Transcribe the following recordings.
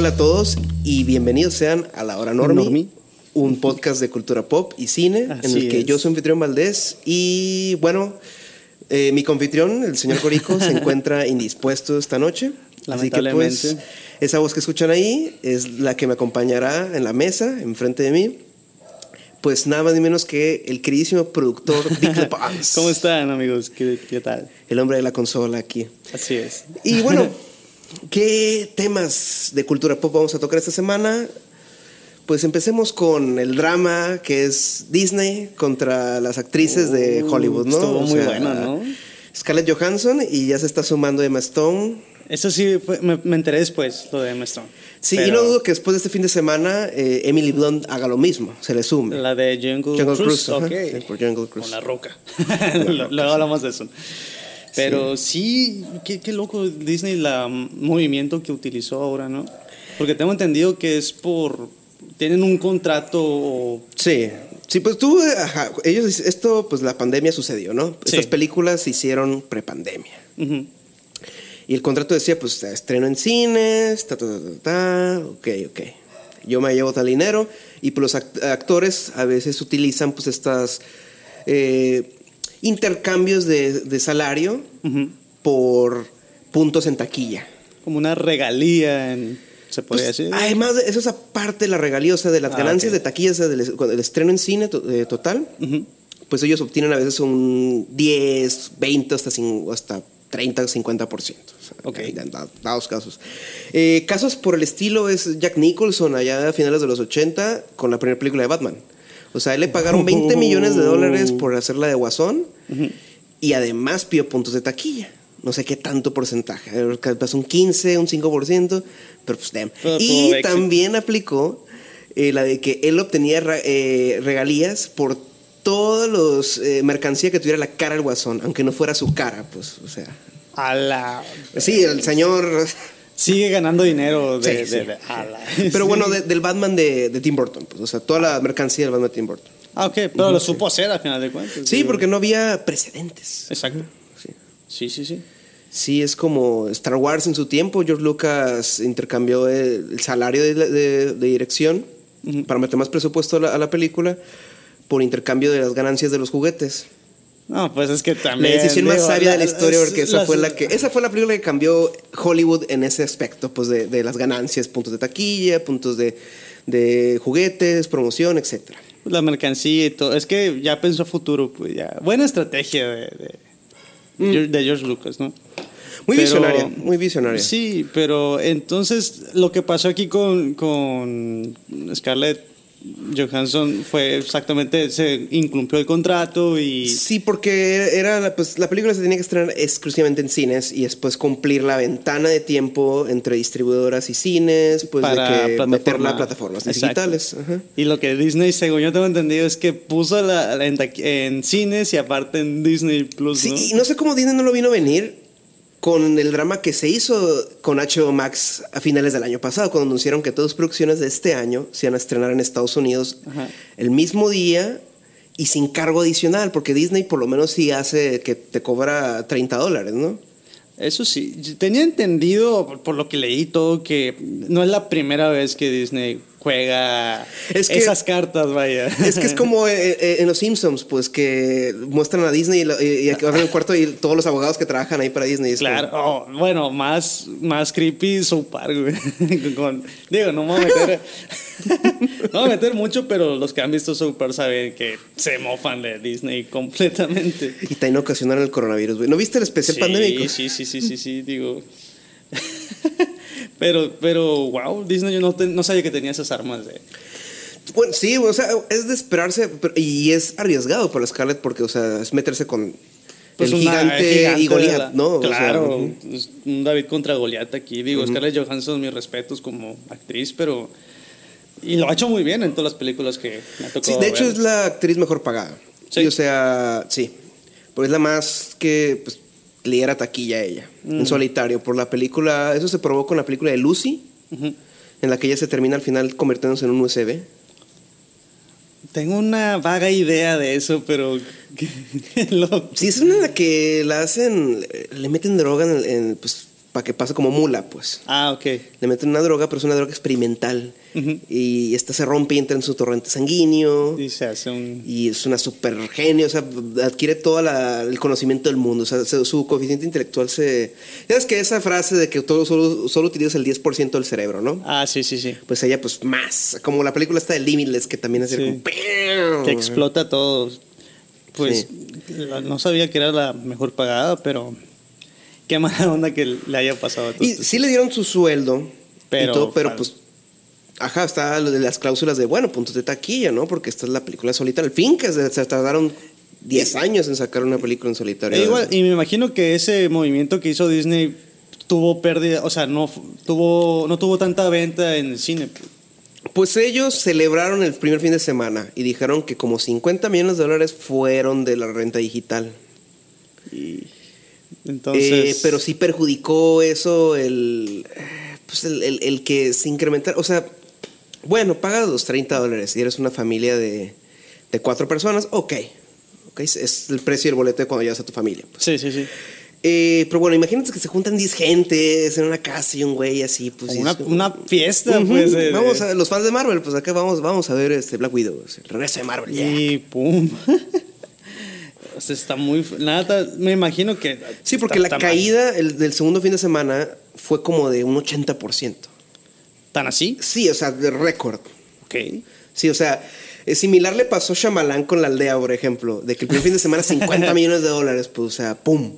Hola a todos y bienvenidos sean a La Hora Normi, Normi. un podcast de cultura pop y cine en Así el que es. yo soy anfitrión Valdés y bueno, eh, mi confitrión, el señor Corico, se encuentra indispuesto esta noche. Así que pues Lamentablemente. esa voz que escuchan ahí es la que me acompañará en la mesa, enfrente de mí. Pues nada más ni menos que el queridísimo productor Vic Lepans, ¿Cómo están, amigos? ¿Qué, qué tal? el hombre de la consola aquí. Así es. Y bueno, ¿qué temas de cultura pop vamos a tocar esta semana? Pues empecemos con el drama que es Disney contra las actrices de Uh, Hollywood, ¿no? estuvo O muy sea, bueno, ¿no? Scarlett Johansson y ya se está sumando Emma Stone. Eso sí, fue- me, me enteré después, lo de Emma Stone. Sí, y no dudo que después de este fin de semana eh, Emily Blunt haga lo mismo, se le sume. La de Jungle, Jungle Cruise, Cruise, sí, por Jungle Cruise. Con la roca. Luego hablamos de eso. Pero sí, qué, qué loco Disney, la movimiento que utilizó ahora, ¿no? Porque tengo entendido que es por... Tienen un contrato... Sí, sí, pues tú, ajá, ellos, esto, pues la pandemia sucedió, ¿no? Sí. Estas películas se hicieron prepandemia. Y el contrato decía, pues estreno en cines, ta, ta, ta, ta, ta, ok, ok. Yo me llevo tal dinero y pues los act- actores a veces utilizan pues estas eh, intercambios de, de salario por puntos en taquilla. Como una regalía, en, se podría Pues, decir. además, de- eso es aparte de la regalía, o sea, de las Ah, ganancias ok. de taquilla, o sea, del, cuando el estreno en cine eh, total, pues ellos obtienen a veces un 10, 20, hasta, hasta 30, 50%. O sea, Ok. en da- dados casos. Eh, casos por el estilo es Jack Nicholson allá a finales de los 80 con la primera película de Batman. O sea, a él le pagaron 20 millones de dólares por hacer la de Guasón y además pidió puntos de taquilla. No sé qué tanto porcentaje, capaz un 15, un 5%, pero pues damn. Pero Y también aplicó eh, la de que él obtenía eh, regalías por todos los eh, mercancía que tuviera la cara del guasón, aunque no fuera su cara, pues, o sea. A la... Sí, el señor. Sigue ganando dinero de... Sí, de- sí. de- a la- Pero bueno, de- del Batman de, Tim Burton, pues, o sea, toda la mercancía del Batman de Tim Burton. Ah, ok, pero lo supo hacer al final de cuentas. Sí, porque no había precedentes. Exacto. Sí. Sí, sí, sí. Sí, es como Star Wars en su tiempo. George Lucas intercambió el, salario de, la- de- de dirección para meter más presupuesto a la, a la película por intercambio de las ganancias de los juguetes. No, pues es que La también... decisión más digo, sabia de la historia, es- porque esa las- fue la que esa fue la película que cambió Hollywood en ese aspecto, pues de, de las ganancias, puntos de taquilla, puntos de, de juguetes, promoción, etcétera. La mercancía y todo. Es que ya pensó futuro, pues ya. Buena estrategia de, de, de George Lucas, ¿no? Mm. Muy Pero- visionaria, muy visionaria. Sí, pero entonces lo que pasó aquí con, con Scarlett Johansson fue exactamente, se incumplió el contrato y... Sí, porque era la, pues, la película se tenía que estrenar exclusivamente en cines y después cumplir la ventana de tiempo entre distribuidoras y cines, pues Para de que plataforma. meterla a plataformas Exacto. digitales. Ajá. Y lo que Disney, según yo tengo entendido, es que puso la, la en, en cines y aparte en Disney Plus, Sí, ¿no? y no sé cómo Disney no lo vino a venir con el drama que se hizo con HBO Max a finales del año pasado, cuando anunciaron que todas las producciones de este año se iban a estrenar en Estados Unidos Ajá. el mismo día y sin cargo adicional, porque Disney por lo menos sí hace que te cobra 30 dólares, ¿no? Eso sí, tenía entendido, por, por lo que leí todo, que no es la primera vez que Disney juega Es que- esas cartas, vaya. Es que es como eh, eh, en Los Simpsons, pues que muestran a Disney y, abren el cuarto y todos los abogados que trabajan ahí para Disney. como- Claro, oh, bueno, más, más creepy Park, güey. Con- digo, no me voy a meter. no me voy a meter mucho, pero los que han visto Park saben que se mofan de Disney completamente. Y también ocasionaron el coronavirus, güey. ¿No viste el especial Sí, pandémico? sí, sí, sí, sí, sí, digo. Pero, pero, wow, Disney yo no, te- no sabía que tenía esas armas. Bueno, sí, o sea, es de esperarse pero- y es arriesgado para Scarlett porque, o sea, es meterse con Pues el una- gigante, gigante y Goliat, ¿no? O sea, Claro, es un David contra Goliat aquí. Digo, Scarlett Johansson, mis respetos como actriz, pero. Y lo ha hecho muy bien en todas las películas que me ha Sí, tocado. de hecho es la actriz mejor pagada. Sí. Sí. o sea, sí. Pero es la más que pues, le diera taquilla a ella, Mm. en solitario, por la película. Eso se probó con la película de Lucy, en la que ella se termina al final convirtiéndose en un USB. Tengo una vaga idea de eso, pero. lo- Sí, es una en la que la hacen, le meten droga en, el- en, pues, para que pase como mula, pues. Ah, ok. Le meten una droga, pero es una droga experimental. Y esta se rompe y entra en su torrente sanguíneo. Y se hace un... Y es una super genio, o sea, adquiere todo la- el conocimiento del mundo. O sea, se- su coeficiente intelectual se... ¿Sabes que esa frase de que todo solo, solo utilizas el 10% del cerebro, no? Ah, sí, sí, sí. Pues ella, pues más. Como la película está de Limitless, que también es Sí. como... Que explota todo. Pues la- no sabía que era la mejor pagada, pero qué mala onda que le haya pasado a todos. Y sí le dieron su sueldo Pero y todo, pero pues. Ajá, está lo de las cláusulas de, bueno, puntos de taquilla, ¿no? Porque esta es la película solita. Al fin, que se, se tardaron 10 años en sacar una película en solitario. E igual, y me imagino que ese movimiento que hizo Disney tuvo pérdida, o sea, no tuvo no tuvo tanta venta en el cine. pues. Ellos celebraron el primer fin de semana y dijeron que como 50 millones de dólares fueron de la renta digital. Entonces, Eh, pero sí perjudicó eso el, pues el, el- el que se incrementara. O sea, bueno, pagas los 30 dólares y eres una familia de, de cuatro personas, ok. ok, es- el precio del boleto de cuando llevas a tu familia. pues. Sí, sí, sí. Eh, pero bueno, imagínate que se juntan 10 gentes en una casa y un güey así, pues. Una, como- una fiesta, Ujú, pues. de- de- Vamos a los fans de Marvel, pues acá vamos, vamos a ver este Black Widow, el regreso de Marvel. yeah. Y pum. o sea, está muy. Nada, me imagino que. Sí, porque está- la está caída el, del segundo fin de semana fue como de un 80%. ¿Tan así? Sí, o sea, de récord. Ok. Sí, o sea, eh, similar le pasó a Shyamalan con la aldea, por ejemplo, de que el primer fin de semana 50 millones de dólares, pues, o sea, ¡pum!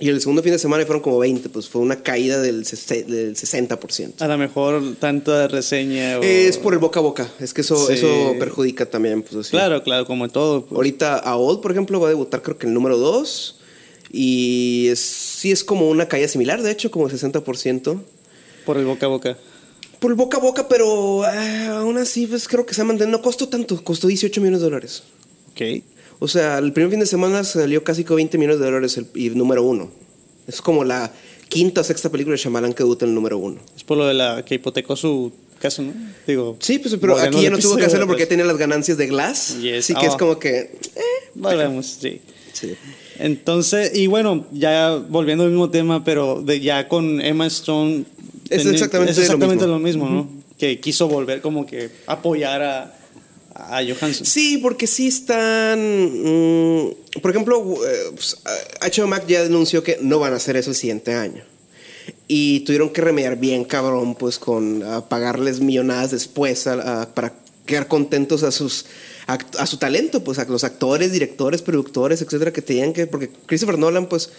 Y el segundo fin de semana fueron como 20, pues fue una caída del, del 60%. A lo mejor tanta reseña. o- Es por el boca a boca, es que eso, Sí. eso perjudica también, pues así. Claro, claro, como en todo. pues. Ahorita AOL, por ejemplo, va a debutar creo que el número 2 y es, sí es como una caída similar, de hecho, como el 60%. Por el boca a boca. Por el boca a boca, pero ah, aún así, pues creo que se ha mantenido. No costó tanto, costó 18 millones de dólares. Ok. O sea, el primer fin de semana salió casi con 20 millones de dólares el, y número uno. Es como la quinta o sexta película de Shyamalan que debuta en el número uno. Es por lo de la que hipotecó su casa, ¿no? Digo. Sí, pues, pero aquí ya no tuvo que hacerlo porque tenía las ganancias de Glass. Yes. Así que es Oh. como que... Volvemos, sí. Sí. Entonces, y bueno, ya volviendo al mismo tema, pero de ya con Emma Stone. Es exactamente es exactamente lo lo mismo, ¿no? Que quiso volver como que apoyar a, a Johansson. Sí, porque sí están... mm, por ejemplo, eh, pues, HBO Max ya denunció que no van a hacer eso el siguiente año. Y tuvieron que remediar bien cabrón, pues con pagarles millonadas después a- a- para quedar contentos a sus a su talento, pues a los actores, directores, productores, etcétera, que tenían que. Porque Christopher Nolan, pues,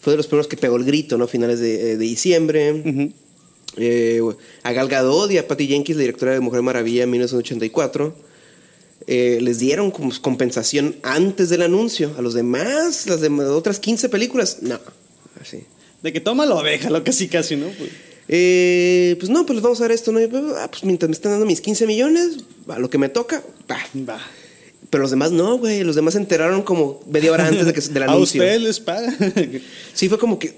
fue de los primeros que pegó el grito, ¿no? A finales de, eh, de diciembre. Eh, a Gal Gadot y a Patty Jenkins, la directora de Mujer Maravilla en 1984, eh, les dieron como compensación antes del anuncio. A los demás, las de otras 15 películas, no. Así. De que tómalo, déjalo casi casi, ¿no? Pues, Eh, pues no, pues les vamos a dar esto, ¿no? Ah, pues mientras me están dando mis 15 millones, a lo que me toca, va. va. Pero los demás no, güey. Los demás se enteraron como media hora antes de que, del A anuncio. usted les paga. Sí, fue como que.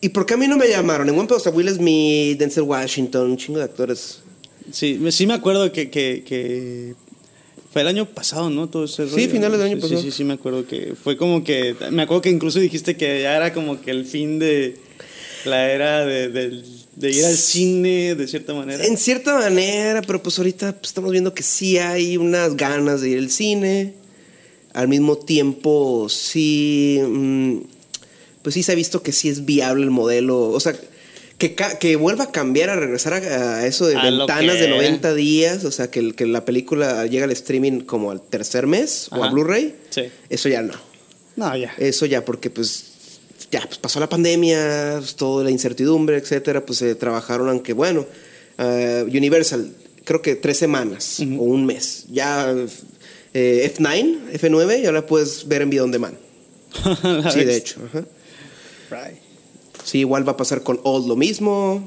¿Y por qué a mí no me llamaron? En One Pedo, Will Smith, Denzel Washington, un chingo de actores. sí, sí me acuerdo que, que, que fue el año pasado, ¿no? Todo ese Sí, rollo. finales del año Sí, pasado. Sí, sí, sí, me acuerdo que fue como que. Me acuerdo que incluso dijiste que ya era como que el fin de la era de ir al cine, de cierta manera. En cierta manera, pero pues ahorita pues, estamos viendo que sí hay unas ganas de ir al cine. Al mismo tiempo, sí. mm, pues sí se ha visto que sí es viable el modelo. O sea, que, vuelva a cambiar, a regresar a, a eso de A ventanas de era. 90 días. O sea, que, la película llega al streaming como al tercer mes o a. Blu-ray. Sí. Eso ya no. No, ya. Eso ya, porque pues ya pues pasó la pandemia, pues, toda la incertidumbre, etcétera, pues se trabajaron, aunque bueno, eh, Universal, creo que tres semanas o un mes. Ya eh, F9, F9, ya la puedes ver en video on demand. Sí, de hecho. ajá. Right. Sí, igual va a pasar con Old lo mismo.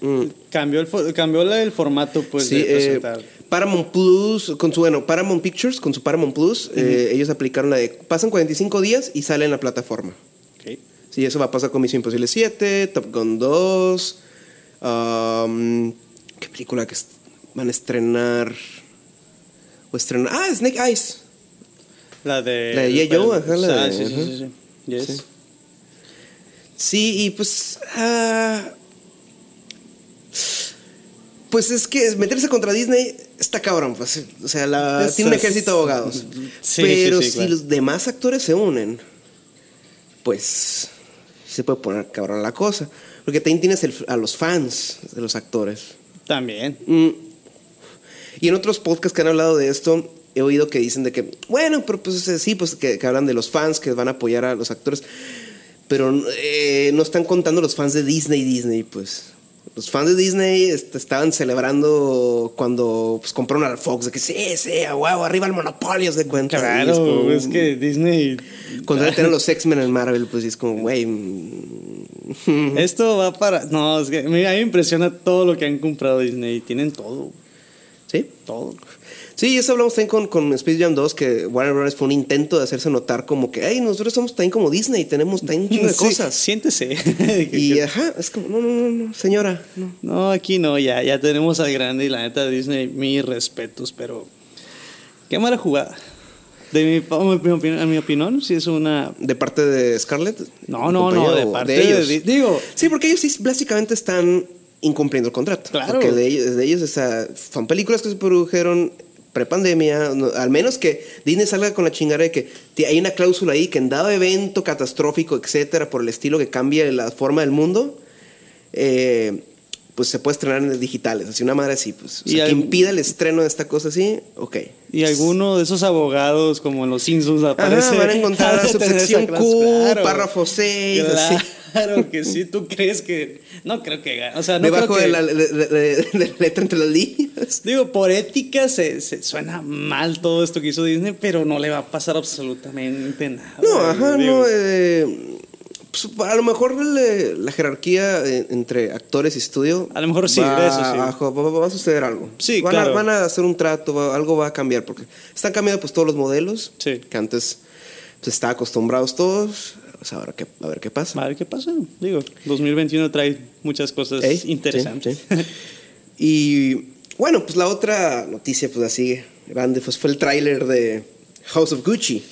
Mm. Cambió, el, cambió el formato, pues, Sí, de eh, presentar. Paramount Plus, con su, bueno, Paramount Pictures, con su Paramount Plus, eh, ellos aplicaron la de, pasan 45 días y sale en la plataforma. Ok. Sí, eso va a pasar con Misión Imposible 7, Top Gun 2. um, ¿Qué película que van a estrenar? O estrenar. Ah, Snake Eyes. La de. La de. Joe, ajá, la Ah, de- sí, sí, sí, sí. Yes. Sí. Sí, y pues. ah, pues es que meterse contra Disney está cabrón, pues. O sea, la- tiene un ejército de abogados. Sí, Pero sí, sí, si claro. los demás actores se unen, pues. Se puede poner cabrón la cosa. Porque también tienes el- a los fans de los actores. También. Mm. Y en otros podcasts que han hablado de esto, he oído que dicen de que, bueno, pero pues sí, pues que, que hablan de los fans que van a apoyar a los actores, pero eh, no están contando los fans de Disney, Disney, pues. Los fans de Disney estaban celebrando cuando pues, compraron al Fox, de que sí, sí, a huevo, arriba el monopolio, se cuenta. Claro, es como- es que Disney. Cuando ya tienen los X-Men en Marvel, pues es como, güey. mm, Esto va para. No, es que a mí a mí me impresiona todo lo que han comprado Disney. Tienen todo. ¿Sí? Todo. Sí, eso hablamos también con, con Space Jam 2, que Warner Bros. fue un intento de hacerse notar como que, hey, nosotros somos también como Disney, tenemos también un chingo de Sí, cosas. Siéntese. Y ajá, es como, no, no, no, no, señora, no. No, aquí no, ya, ya tenemos al grande y la neta Disney, mis respetos, pero qué mala jugada. De mi, opinión, mi opinión, sí es una... De parte de Scarlett. No, no, no, de parte de, Di- digo, Sí, porque ellos sí básicamente están incumpliendo el contrato. Claro. Porque de ellos, de ellos o sea, son películas que se produjeron prepandemia, no- al menos que Disney salga con la chingada de que hay una cláusula ahí que en dado evento catastrófico, etcétera, por el estilo que cambie la forma del mundo, eh, pues se puede estrenar en digitales, así una madre así, pues. O sea, que impida el estreno de esta cosa así, ok. y alguno de esos abogados, como en los Simpsons, aparece... Ajá, van a encontrar la subsección Q, claro. párrafo 6, así. Claro que sí, tú crees que... No creo que... gane, O sea, no creo que... de, la, de- de- de- de la letra entre las líneas. Digo, por ética se, se suena mal todo esto que hizo Disney, pero no le va a pasar absolutamente nada. No, ajá, Digo, no. eh, pues, a lo mejor le- la jerarquía eh, entre actores y estudio. A lo mejor sí, va, eso sí. va, va a suceder algo. Sí, van claro. A, van a hacer un trato, va- algo va a cambiar, porque están cambiando pues todos los modelos Sí. que antes pues, estaban acostumbrados todos. Pues, ahora que, a ver qué pasa. A ver qué pasa. Digo, 2021 trae muchas cosas Ey, interesantes. sí, sí. Y bueno, pues la otra noticia, pues así grande, pues fue el tráiler de House of Gucci.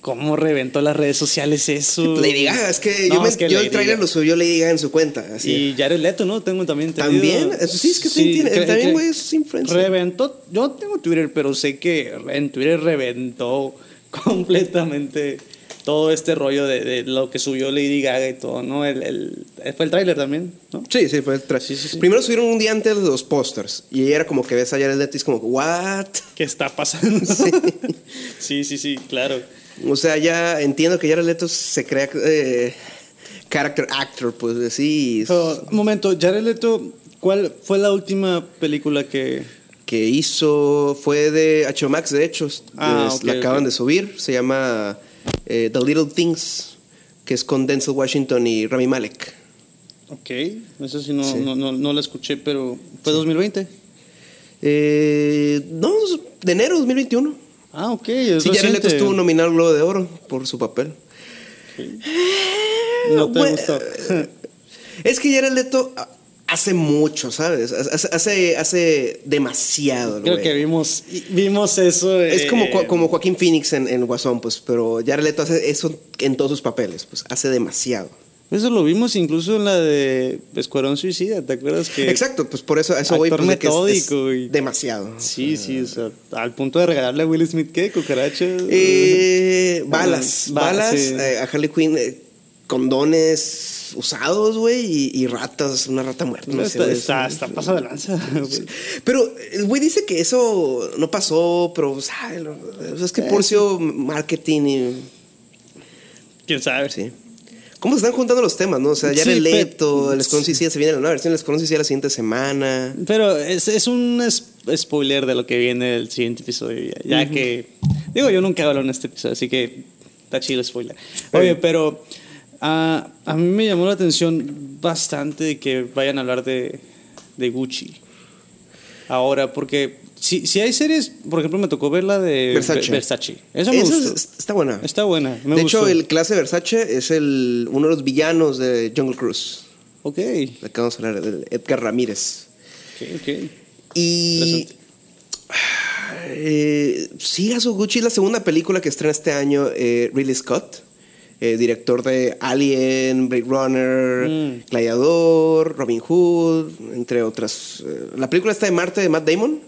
¿Cómo reventó las redes sociales eso? Lady Gaga, es que No, yo, me- es que yo el Gaga. lo subió Lady Gaga en su cuenta. Así. Y Jared Leto, ¿no? Tengo también entendido. También, sí, es que también tiene- también, güey, es influencer. Reventó, yo no tengo Twitter, pero sé que en Twitter reventó completamente todo este rollo de, de lo que subió Lady Gaga y todo, ¿no? El, el- fue el tráiler también, ¿no? Sí, sí, fue el tra- Sí, sí, sí. Primero subieron un día antes los pósters. Y era como que ves a Jared Leto y es como, ¿what? ¿Qué está pasando? Sí, sí, sí, claro. O sea, ya entiendo que Jared Leto se crea eh, character actor, pues sí. Pero, un momento, Jared Leto, ¿cuál fue la última película que... Que hizo, fue de HBO Max, de hecho. Ah, es- ok, la acaban de subir. Se llama eh, The Little Things, que es con Denzel Washington y Rami Malek. Ok, eso sí no, Sí. No, no, no la escuché, pero fue 2020. Eh, no, de enero de 2021. Ah, ok. es Sí, Jared Leto estuvo nominado al Globo de Oro por su papel. No te Bueno, gustó. Es que Jared Leto hace mucho, ¿sabes? Hace, hace, hace demasiado. Creo que vimos, vimos eso. Es como, como Joaquín Phoenix en, en Guasón, pues, pero Jared Leto hace eso en todos sus papeles, pues, hace demasiado. Eso lo vimos incluso en la de Escuadrón Suicida, ¿te acuerdas que? Exacto, pues por eso a eso voy Actor pues, es- es metódico y- demasiado. Sí, sí, o sea, al punto de regalarle a Will Smith, ¿qué? ¿Cucarachas? Eh, balas, Ba- balas, sí. eh, a Harley Quinn, eh, condones usados, güey, y, y ratas, una rata muerta. no sé, está, güey, está, pasado de lanza. Pero el güey dice que eso no pasó, pero o sea, es que por sido marketing y ¿Quién sabe? sí. ¿Cómo se están juntando los temas, no? O sea, ya Sí, el Leto, el Escuadrón Suicida, se viene la nueva versión del Escuadrón Suicida la siguiente semana. Pero es, es un spoiler de lo que viene el siguiente episodio. Ya, ya que. Digo, yo nunca hablo en este episodio, así que está chido el spoiler. Oye, Oye. pero. Ah, a mí me llamó la atención bastante que vayan a hablar de, de Gucci. Ahora, porque si, si hay series, por ejemplo, me tocó ver la de Versace. Versace. Eso me Esa gustó. es- está buena. Está buena. Me de gustó. hecho, el clase Versace es el, uno de los villanos de Jungle Cruise. Ok. De que vamos a hablar, del Edgar Ramírez. Ok, ok. Y. Interesante. Eh, sí, Gucci es la segunda película que estrena este año eh, Ridley Scott. Eh, director de Alien, Blade Runner, Mm. Gladiador, Robin Hood, entre otras. Eh, la película está de Marte de Matt Damon,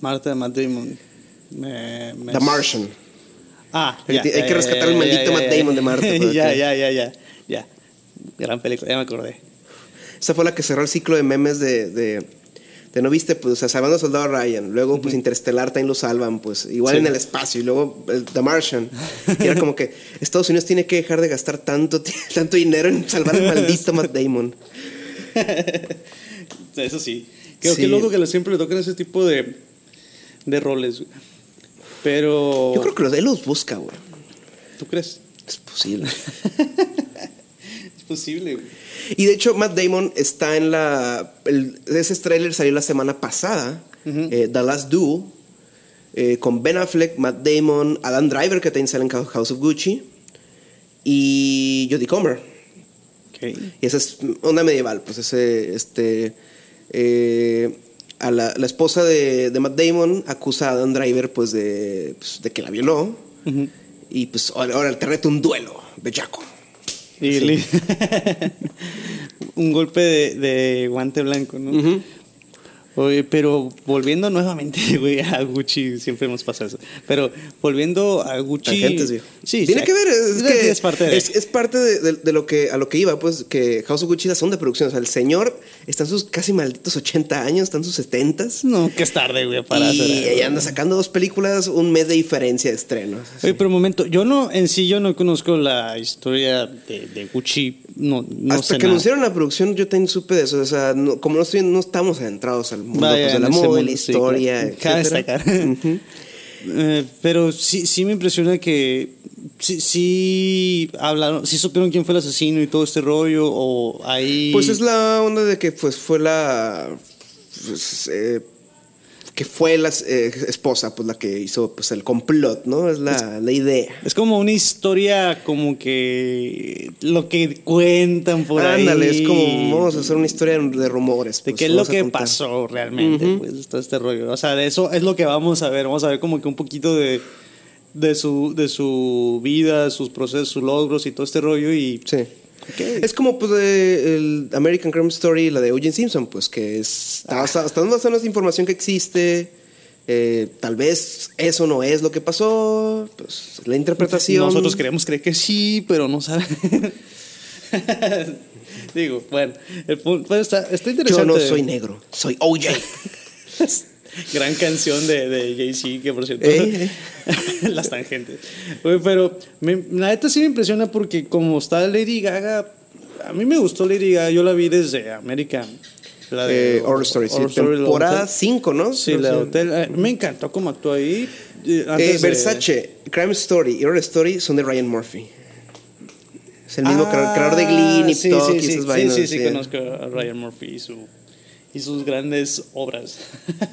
Marta de Matt Damon. Me- me- The Martian. Ah, ya, hay ya, que rescatar al maldito Matt Damon de Marte, ya, ya, ya, ya, ya. Gran película, ya me acordé. Esta fue la que cerró el ciclo de memes de, de, de no viste, pues, o sea, salvando al soldado Ryan. Luego, pues, Interstellar también lo salvan, pues, igual Sí. en el espacio. Y luego, el- The Martian. Y era como que Estados Unidos tiene que dejar de gastar tanto, tanto dinero en salvar al maldito Matt Damon. Eso sí. Creo Sí. que loco que siempre le tocan ese tipo de, de roles. güey. Pero. Yo creo que los, él los busca, güey. ¿Tú crees? Es posible. Es posible, güey. Y de hecho, Matt Damon está en la. el- ese trailer salió la semana pasada. eh, The Last Duel. eh, con Ben Affleck, Matt Damon, Adam Driver, que también sale en House of Gucci. Y Jodie Comer. Ok. Y esa es onda medieval, pues ese, este, eh, a la, la esposa de, de Matt Damon acusa a Adam Driver, pues de, pues, de que la violó. Y pues ahora, ahora te reto un duelo, bellaco. Y un golpe de, de guante blanco, ¿no? Oye, pero volviendo nuevamente, güey, a Gucci, siempre hemos pasado eso. Pero volviendo a Gucci. Viejo. Sí, Tiene que ver, es, que es parte de. es, es parte de, de- de lo que, a lo que iba, pues, que House of Gucci es la segunda producción. O sea, el señor está en sus casi malditos 80 años, está en sus 70 no, que es tarde, güey, para y hacer ella anda sacando dos películas, un mes de diferencia de estrenos. Oye, pero un momento, yo no, en sí, yo no conozco la historia de, de Gucci. No, no Hasta sé que nada. anunciaron la producción, yo también supe de eso. O sea, no- como no, estoy, no estamos adentrados al mundo Vaya, pues, de la moda, historia. Cabe destacar. Eh, pero sí, sí me impresiona que sí, sí hablaron, sí supieron quién fue el asesino y todo este rollo, o ahí. Pues es la onda de que pues fue la. pues, eh, que fue la eh, esposa, pues la que hizo pues el complot, ¿no? Es la, la idea. Es como una historia como que lo que cuentan por ahí. Ándale, es como vamos a hacer una historia de rumores. de pues, qué es lo que contar. pasó realmente, pues todo este rollo. O sea, de eso es lo que vamos a ver. Vamos a ver como que un poquito de, de su de su vida, sus procesos, sus logros y todo este rollo y Sí. Es como pues de el American Crime Story, la de O.J. Simpson, pues que es, está basada en esa información que existe. eh, tal vez eso no es lo que pasó, pues la interpretación. Nosotros queremos creer que sí, pero no saben. Digo, bueno, el punto pues, está, está Yo interesante. no soy negro, soy O.J. Gran canción de, de Jay-Z, que por cierto. Eh, Las tangentes. Oye, pero me- la neta sí me impresiona porque como está Lady Gaga, a mí me gustó Lady Gaga, yo la vi desde American. La de eh, Horror Story, sí, Story, temporada hotel. 5, ¿no? Sí, Creo la que- hotel. eh, Me encantó cómo actuó ahí. eh, de- Versace, Crime Story y Horror Story son de Ryan Murphy. Es el mismo Ah, creador, de Glee, Nip sí, Tuck sí, y esas sí. Sí, sí, conozco a Ryan Murphy y, su, y sus grandes obras.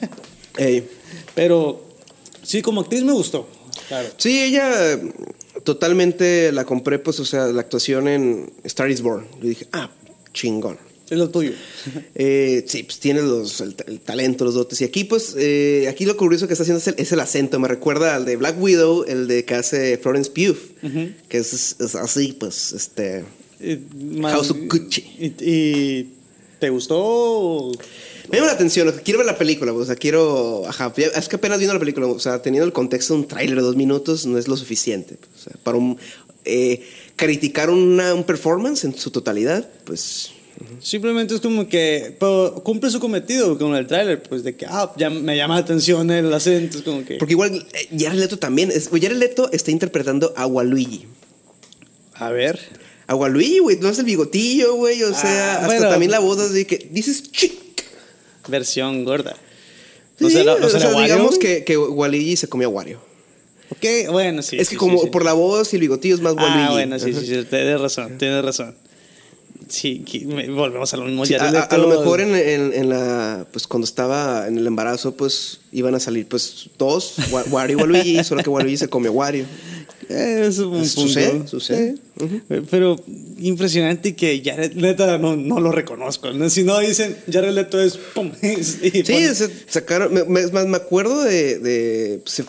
Ey. Pero sí, como actriz me gustó. Claro. Sí, ella eh, totalmente la compré, pues, o sea, la actuación en Star is Born. Yo dije, ah, chingón. Es lo tuyo. Eh, sí, pues tiene los, el, el talento, los dotes. Y aquí, pues, eh, aquí lo curioso que está haciendo es el, es el acento. Me recuerda al de Black Widow, el de que hace Florence Pugh, que es, es así, pues, este. House of Gucci. ¿Y, y te gustó? Me llama la atención, quiero ver la película, o sea, quiero. Ajá, es que apenas viendo la película, o sea, teniendo el contexto de un tráiler de dos minutos no es lo suficiente. O sea, para un. eh, criticar una, un performance en su totalidad, pues. Simplemente es como que pero cumple su cometido con el tráiler, pues de que ah, ya me llama la atención el acento, es como que Porque igual eh, Jared Leto también. Es, Jared Leto está interpretando a Waluigi. a ver. A Waluigi, güey, no es el bigotillo, güey. O sea, Ah, hasta bueno. también la voz así que dices chic. Versión gorda. Sí, O sea, la- o sea, digamos que, que Waluigi se comió a Wario. Ok, bueno, sí. es sí, que como sí, sí. por la voz y el bigotillo es más Waluigi. Ah, bueno, sí, sí, sí, tienes razón, tienes razón. Sí, volvemos a lo mismo. Sí, Jared a, a- a lo mejor en, en- en la pues cuando estaba en el embarazo pues iban a salir pues dos Wa- Wario y Waluigi solo que Waluigi se come Wario es un punto. Sucede, sucede. Eh, Pero impresionante que Jared Leto no, no lo reconozco. ¿no? Si no dicen Jared Leto es pum. y sí se- sacaron me, es más me acuerdo de, de, pues,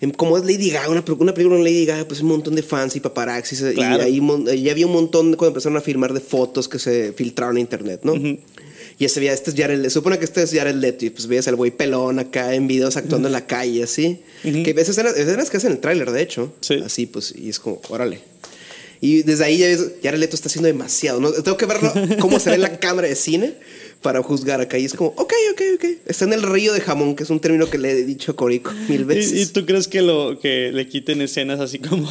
em, como es Lady Gaga, una, una película con Lady Gaga, pues un montón de fans y paparazzis. Claro. Y ahí ya había un montón de, cuando empezaron a filmar de fotos que se filtraron en internet, ¿no? Y ese veía, este es Jared, se supone que este es Jared Leto, y pues veías al güey pelón acá en videos actuando en la calle, así. Que ves escenas, escenas que hacen en el tráiler, de hecho. Sí. Así, pues, y es como, órale. Y desde ahí ya ves, Jared Leto está haciendo demasiado, ¿no? Tengo que verlo cómo se ve en la cámara de cine para juzgar acá. Y es como, ok, ok, ok. Está en el río de jamón, que es un término que le he dicho a Corico mil veces. ¿Y, y tú crees que lo que le quiten escenas así como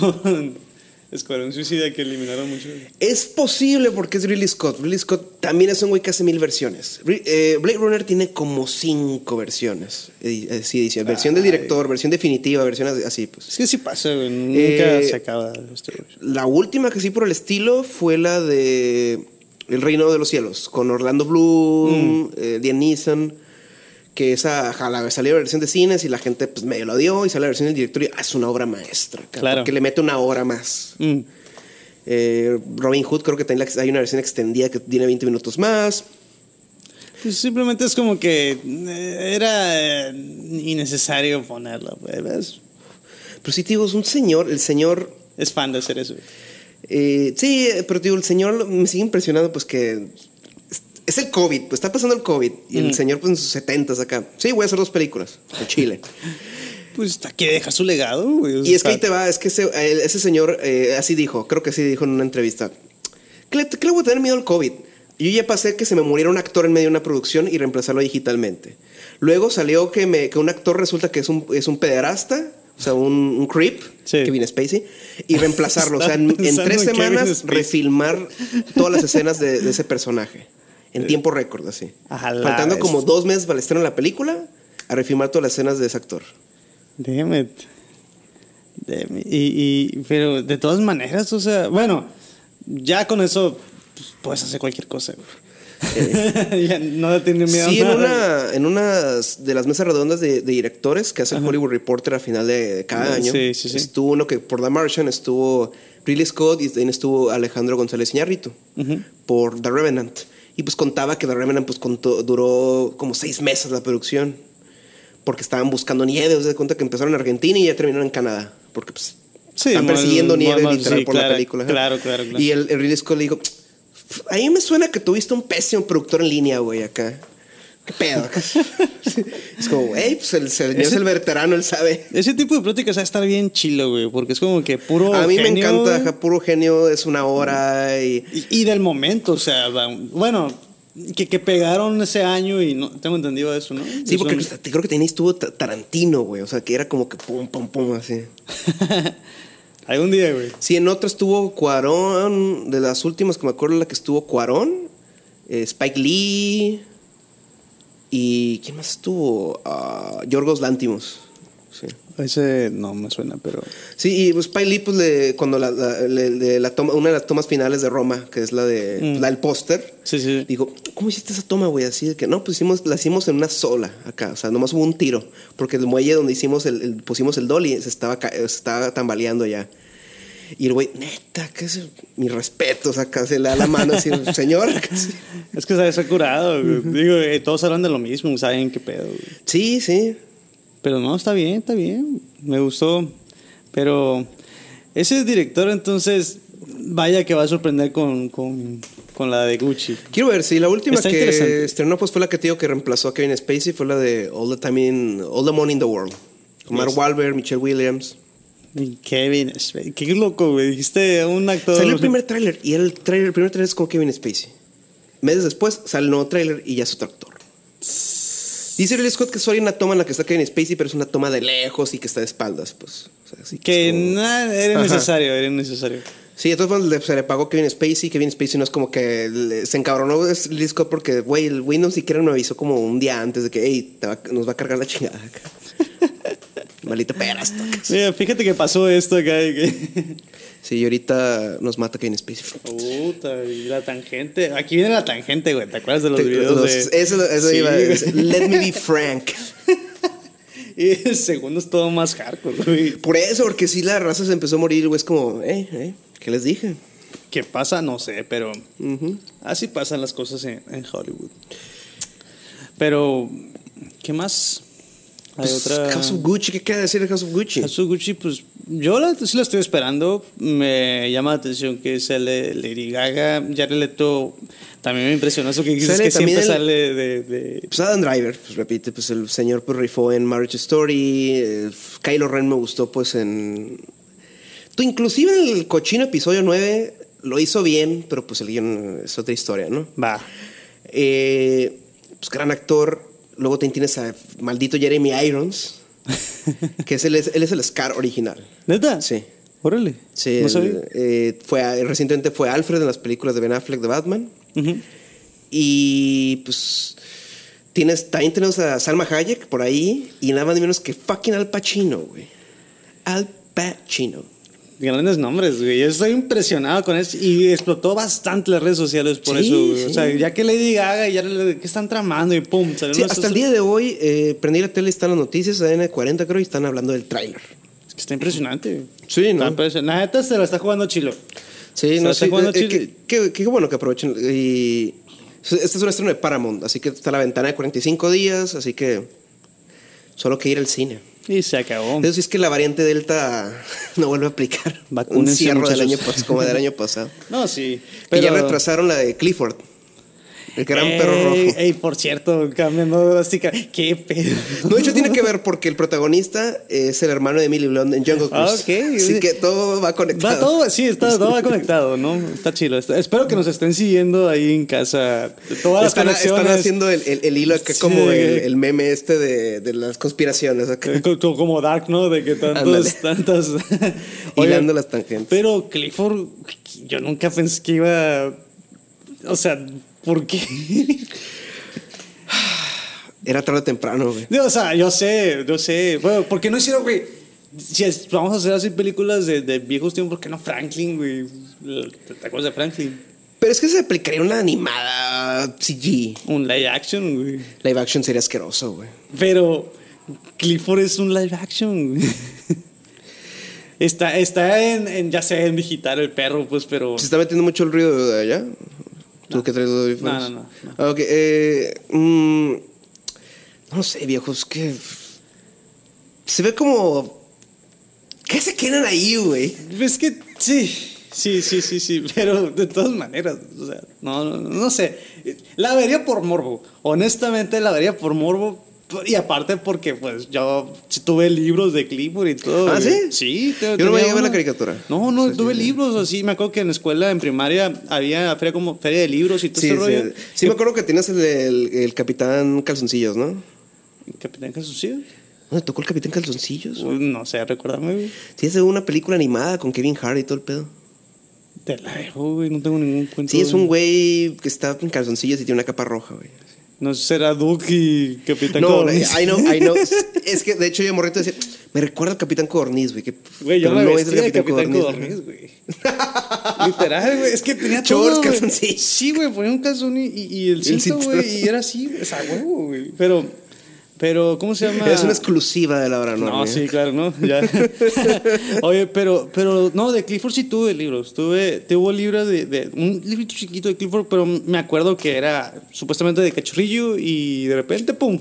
Escuadrón Suicida que eliminaron mucho? Es posible porque es Ridley Scott. Ridley Scott también es un güey que hace mil versiones. Eh, Blade Runner tiene como cinco versiones. edi- eh, sí, dice, versión del director, versión definitiva, versión así- pues. Es que sí pasa, güey. Nunca Eh, se acaba esto, güey. La última que sí por el estilo fue la de El Reino de los Cielos, con Orlando Bloom, eh, Liam Neeson, que esa jala, salió la versión de cines y la gente pues medio lo dio y sale la versión del director y ah, es una obra maestra. Claro. Porque le mete una hora más. Mm. Eh, Robin Hood creo que también hay una versión extendida que tiene 20 minutos más. Pues simplemente es como que eh, era eh, innecesario ponerla, pues. Pero sí, te digo, es un señor, el señor... Es fan de hacer eso. eh, sí, pero digo, el señor me sigue impresionando pues que... es- el COVID, pues está pasando el COVID. Y el Mm. señor pues en sus 70 acá. Sí, voy a hacer dos películas en Chile. Pues que dejar su legado, güey. y es que ahí te va, es que ese, eh, ese señor eh, así dijo, creo que así dijo en una entrevista. ¿Qué le, qué le voy a tener miedo al COVID? Yo ya pasé que se me muriera un actor en medio de una producción y reemplazarlo digitalmente. Luego salió que, me, que un actor resulta que es un, es un pederasta, o sea, un, un creep, Sí. Kevin Spacey, y reemplazarlo. o sea, en, tres semanas refilmar todas las escenas de, de ese personaje. En tiempo récord, así. A la Faltando como bestia. dos meses para el estreno de la película, a refilmar todas las escenas de ese actor. Damn it. Damn it. Y, y, pero de todas maneras, o sea, bueno, ya con eso pues, puedes hacer cualquier cosa, güey. ya no tiene miedo Sí, en una, en una de las mesas redondas de, de directores que hace el Hollywood Reporter a final de, cada año, sí, sí, sí. estuvo uno que por The Martian estuvo Ridley Scott y también estuvo Alejandro González Iñárritu por The Revenant. Y pues contaba que The Revenant pues contó- duró como seis meses la producción porque estaban buscando nieve. Se da cuenta que empezaron en Argentina y ya terminaron en Canadá porque pues Sí, están persiguiendo nieve más- literal sí, por la película. claro, claro, claro. Y el, el Ridley Scott le dijo, a mí me suena que tuviste un pésimo productor en línea, güey, acá. ¿Qué pedo? es como, güey, pues el señor es el veterano, él sabe. Ese tipo de pláticas va a estar bien chilo, güey, porque es como que puro. a mí me encanta, puro genio, es una hora y... Y, y del momento, o sea, bueno, que, que pegaron ese año y no tengo entendido eso, ¿no? Sí, porque creo que tenía estuvo Ta- Tarantino, güey, o sea, que era como que pum, pum, pum, así. Algún día, güey. Sí, en otra estuvo Cuarón, de las últimas que me acuerdo, la que estuvo Cuarón, eh, Spike Lee y... ¿Quién más estuvo? Ah, Yorgos Lántimos. Sí. Ese no me suena, pero. Sí, y pues Lee, pues le, cuando la, la- le- de la toma, una de las tomas finales de Roma, que es la de Mm. la del póster, Sí, sí. digo, ¿cómo hiciste esa toma, güey? Así de que no, pues hicimos, la hicimos en una sola acá, o sea, nomás hubo un tiro, porque el muelle donde hicimos el, el- pusimos el dolly se estaba, se estaba tambaleando ya. Y el güey, neta, ¿qué es? Mi respeto, o sea, acá se le da la mano así, señor. Es que se ha curado, güey. Digo, eh, todos hablan de lo mismo, saben qué pedo, güey. Sí, sí. Pero no, está bien, está bien. Me gustó. Pero ese director, entonces, vaya que va a sorprender con, con, con la de Gucci. Quiero ver, si la última Está que estrenó pues fue la que te digo que reemplazó a Kevin Spacey, fue la de All the Time in, All the Money in the World. Con Mark Yes. Wahlberg, Michelle Williams. Kevin Spacey. Qué loco, güey. Dijiste un actor. Salió el primer tráiler y el, tráiler, el primer tráiler es con Kevin Spacey. Meses después sale el nuevo tráiler y ya es otro actor. Dice Ridley Scott que solo hay una toma en la que está Kevin Spacey, pero es una toma de lejos y que está de espaldas, pues. O sea, así Que es como- nada, era necesario, era necesario. Sí, entonces se le pagó Kevin Spacey. Kevin Spacey no es como que le- se encabronó Ridley Scott porque, güey, el no siquiera me avisó como un día antes de que, hey, va- nos va a cargar la chingada. Malita peras. Mira, fíjate que pasó esto acá. que- Sí, y ahorita nos mata Kevin Spacey. Puta, y la tangente. Aquí viene la tangente, güey. ¿Te acuerdas de los Te- videos los- de.? Eso, eso Sí, iba a güey. decir. Let me be frank. Y el segundo es todo más hardcore, güey. Por eso, porque si la raza se empezó a morir, güey, es como, eh, eh, ¿qué les dije? ¿Qué pasa? No sé, pero así pasan las cosas en, en Hollywood. Pero, ¿qué más? Hay Pues, otra. House of Gucci, ¿qué queda decir de House of Gucci? House of Gucci, pues yo la, sí la estoy esperando. Me llama la atención que sale Lady Gaga. Jared Leto también me impresionó eso que dices que siempre el- sale de, de- Pues Adam Driver, pues repite, pues el señor pues rifó en Marriage Story. eh, Kylo Ren me gustó pues en... Tú, inclusive en el cochino episodio 9 lo hizo bien, pero pues el guion es otra historia, ¿no? Va. Eh, pues gran actor. Luego también tienes a maldito Jeremy Irons, que es el, él es el Scar original. ¿Neta? Sí. Órale. Sí, no él, eh, fue recientemente fue Alfred en las películas de Ben Affleck de Batman. Y pues tienes, también tenemos a Salma Hayek por ahí y nada más ni menos que fucking Al Pacino, güey. Al Pacino. Grandes nombres, güey. Yo estoy impresionado con eso. Y explotó bastante las redes sociales por Sí, eso, güey. O sea, ya que Lady Gaga, ya le- ¿qué están tramando? Y pum, Sí, esos- hasta el día de hoy eh, prendí la tele y están las noticias, AN40 creo, y están hablando del tráiler. Es que está impresionante. Sí, ¿no? La neta se lo está jugando chilo. Sí, no jugando eh, qué- qué bueno que aprovechen. Y este es un estreno de Paramount, así que está la ventana de 45 días, así que solo que ir al cine. Y se acabó. Eso sí es que la variante Delta no vuelve a aplicar un Vacúnense, cierre del año, como del año pasado. No, sí. Que ya Pero. retrasaron la de Clifford, el gran Ey, perro rojo. Ey, por cierto, cambiando drástica. ¿Qué pedo? No, de hecho tiene que ver porque el protagonista es el hermano de Emily Blunt en Jungle Ah, Cruise. ok. Así que todo va conectado. Va todo, sí, está, todo va conectado, ¿no? Está chido. Está- espero que nos estén siguiendo ahí en casa. Todas las Están, conexiones. están haciendo el, el- el hilo acá Sí, como el, meme este de, de las conspiraciones acá. Eh, co- co- Como Dark, ¿no? De que tantos, tantas. Hilando las tangentes. Pero Clifford, yo nunca pensé que iba. O sea, ¿por qué? Era tarde o temprano, güey. o sea, yo sé, yo sé. Bueno, ¿por qué no hicieron, güey? Si es- vamos a hacer así películas de, de viejos tiempos, ¿por qué no Franklin, güey? ¿Te, acuerdas de Franklin? Pero es que se aplicaría una animada CG. Un live action, güey. Live action sería asqueroso, güey. Pero Clifford es un live action. güey. Está, está en, en, ya sé, en digital el perro, pues, pero... ¿Se está metiendo mucho el ruido de allá? ¿Tú que traes los audífonos? No, no, no, Ah, Ok, eh, mm, no sé, viejos, que... Se ve como... ¿Qué se quedan ahí, güey? Es que sí, sí, sí, sí, sí, pero de todas maneras, o sea, no, no, no sé. La vería por morbo, honestamente la vería por morbo. Y aparte porque pues yo tuve libros de Clifford y todo. ¿Ah, sí? Sí. te- Yo no me uno. la caricatura. No, no, Sí, tuve sí, libros así. Me acuerdo que en la escuela, en primaria, había feria como feria de libros y todo Sí, ese sí. rollo. Sí, me acuerdo que tienes el, el, el Capitán Calzoncillos, ¿no? Capitán Jesús, ¿Dónde tocó el Capitán Calzoncillos? No sé, recuérdame. Sí, es de una película animada con Kevin Hart y todo el pedo. Te la dejo, güey. No tengo ningún cuento. Sí, es un güey que está en calzoncillos y tiene una capa roja, güey. No será Duke y Capitán No, Codorniz. I know, I know. Es que de hecho yo morrito decía, me recuerda al Capitán Codorniz, güey. Güey, yo me no vestí de Capitán Codorniz, Codorniz, güey. Literal, güey. Es que tenía Shorts, todo, calzoncillos. Sí, güey. Ponía un calzón y, y- y el el cinto, güey. Y era así, o sea, huevo, güey. Pero, pero, ¿cómo se llama? Es una exclusiva de la hora, ¿no? No, sí, claro, ¿no? Ya. Oye, pero, pero, no, de Clifford sí tuve libros. Tuve, tuve libros de, de, un librito chiquito de Clifford, pero me acuerdo que era supuestamente de cachorrillo y de repente, ¡pum!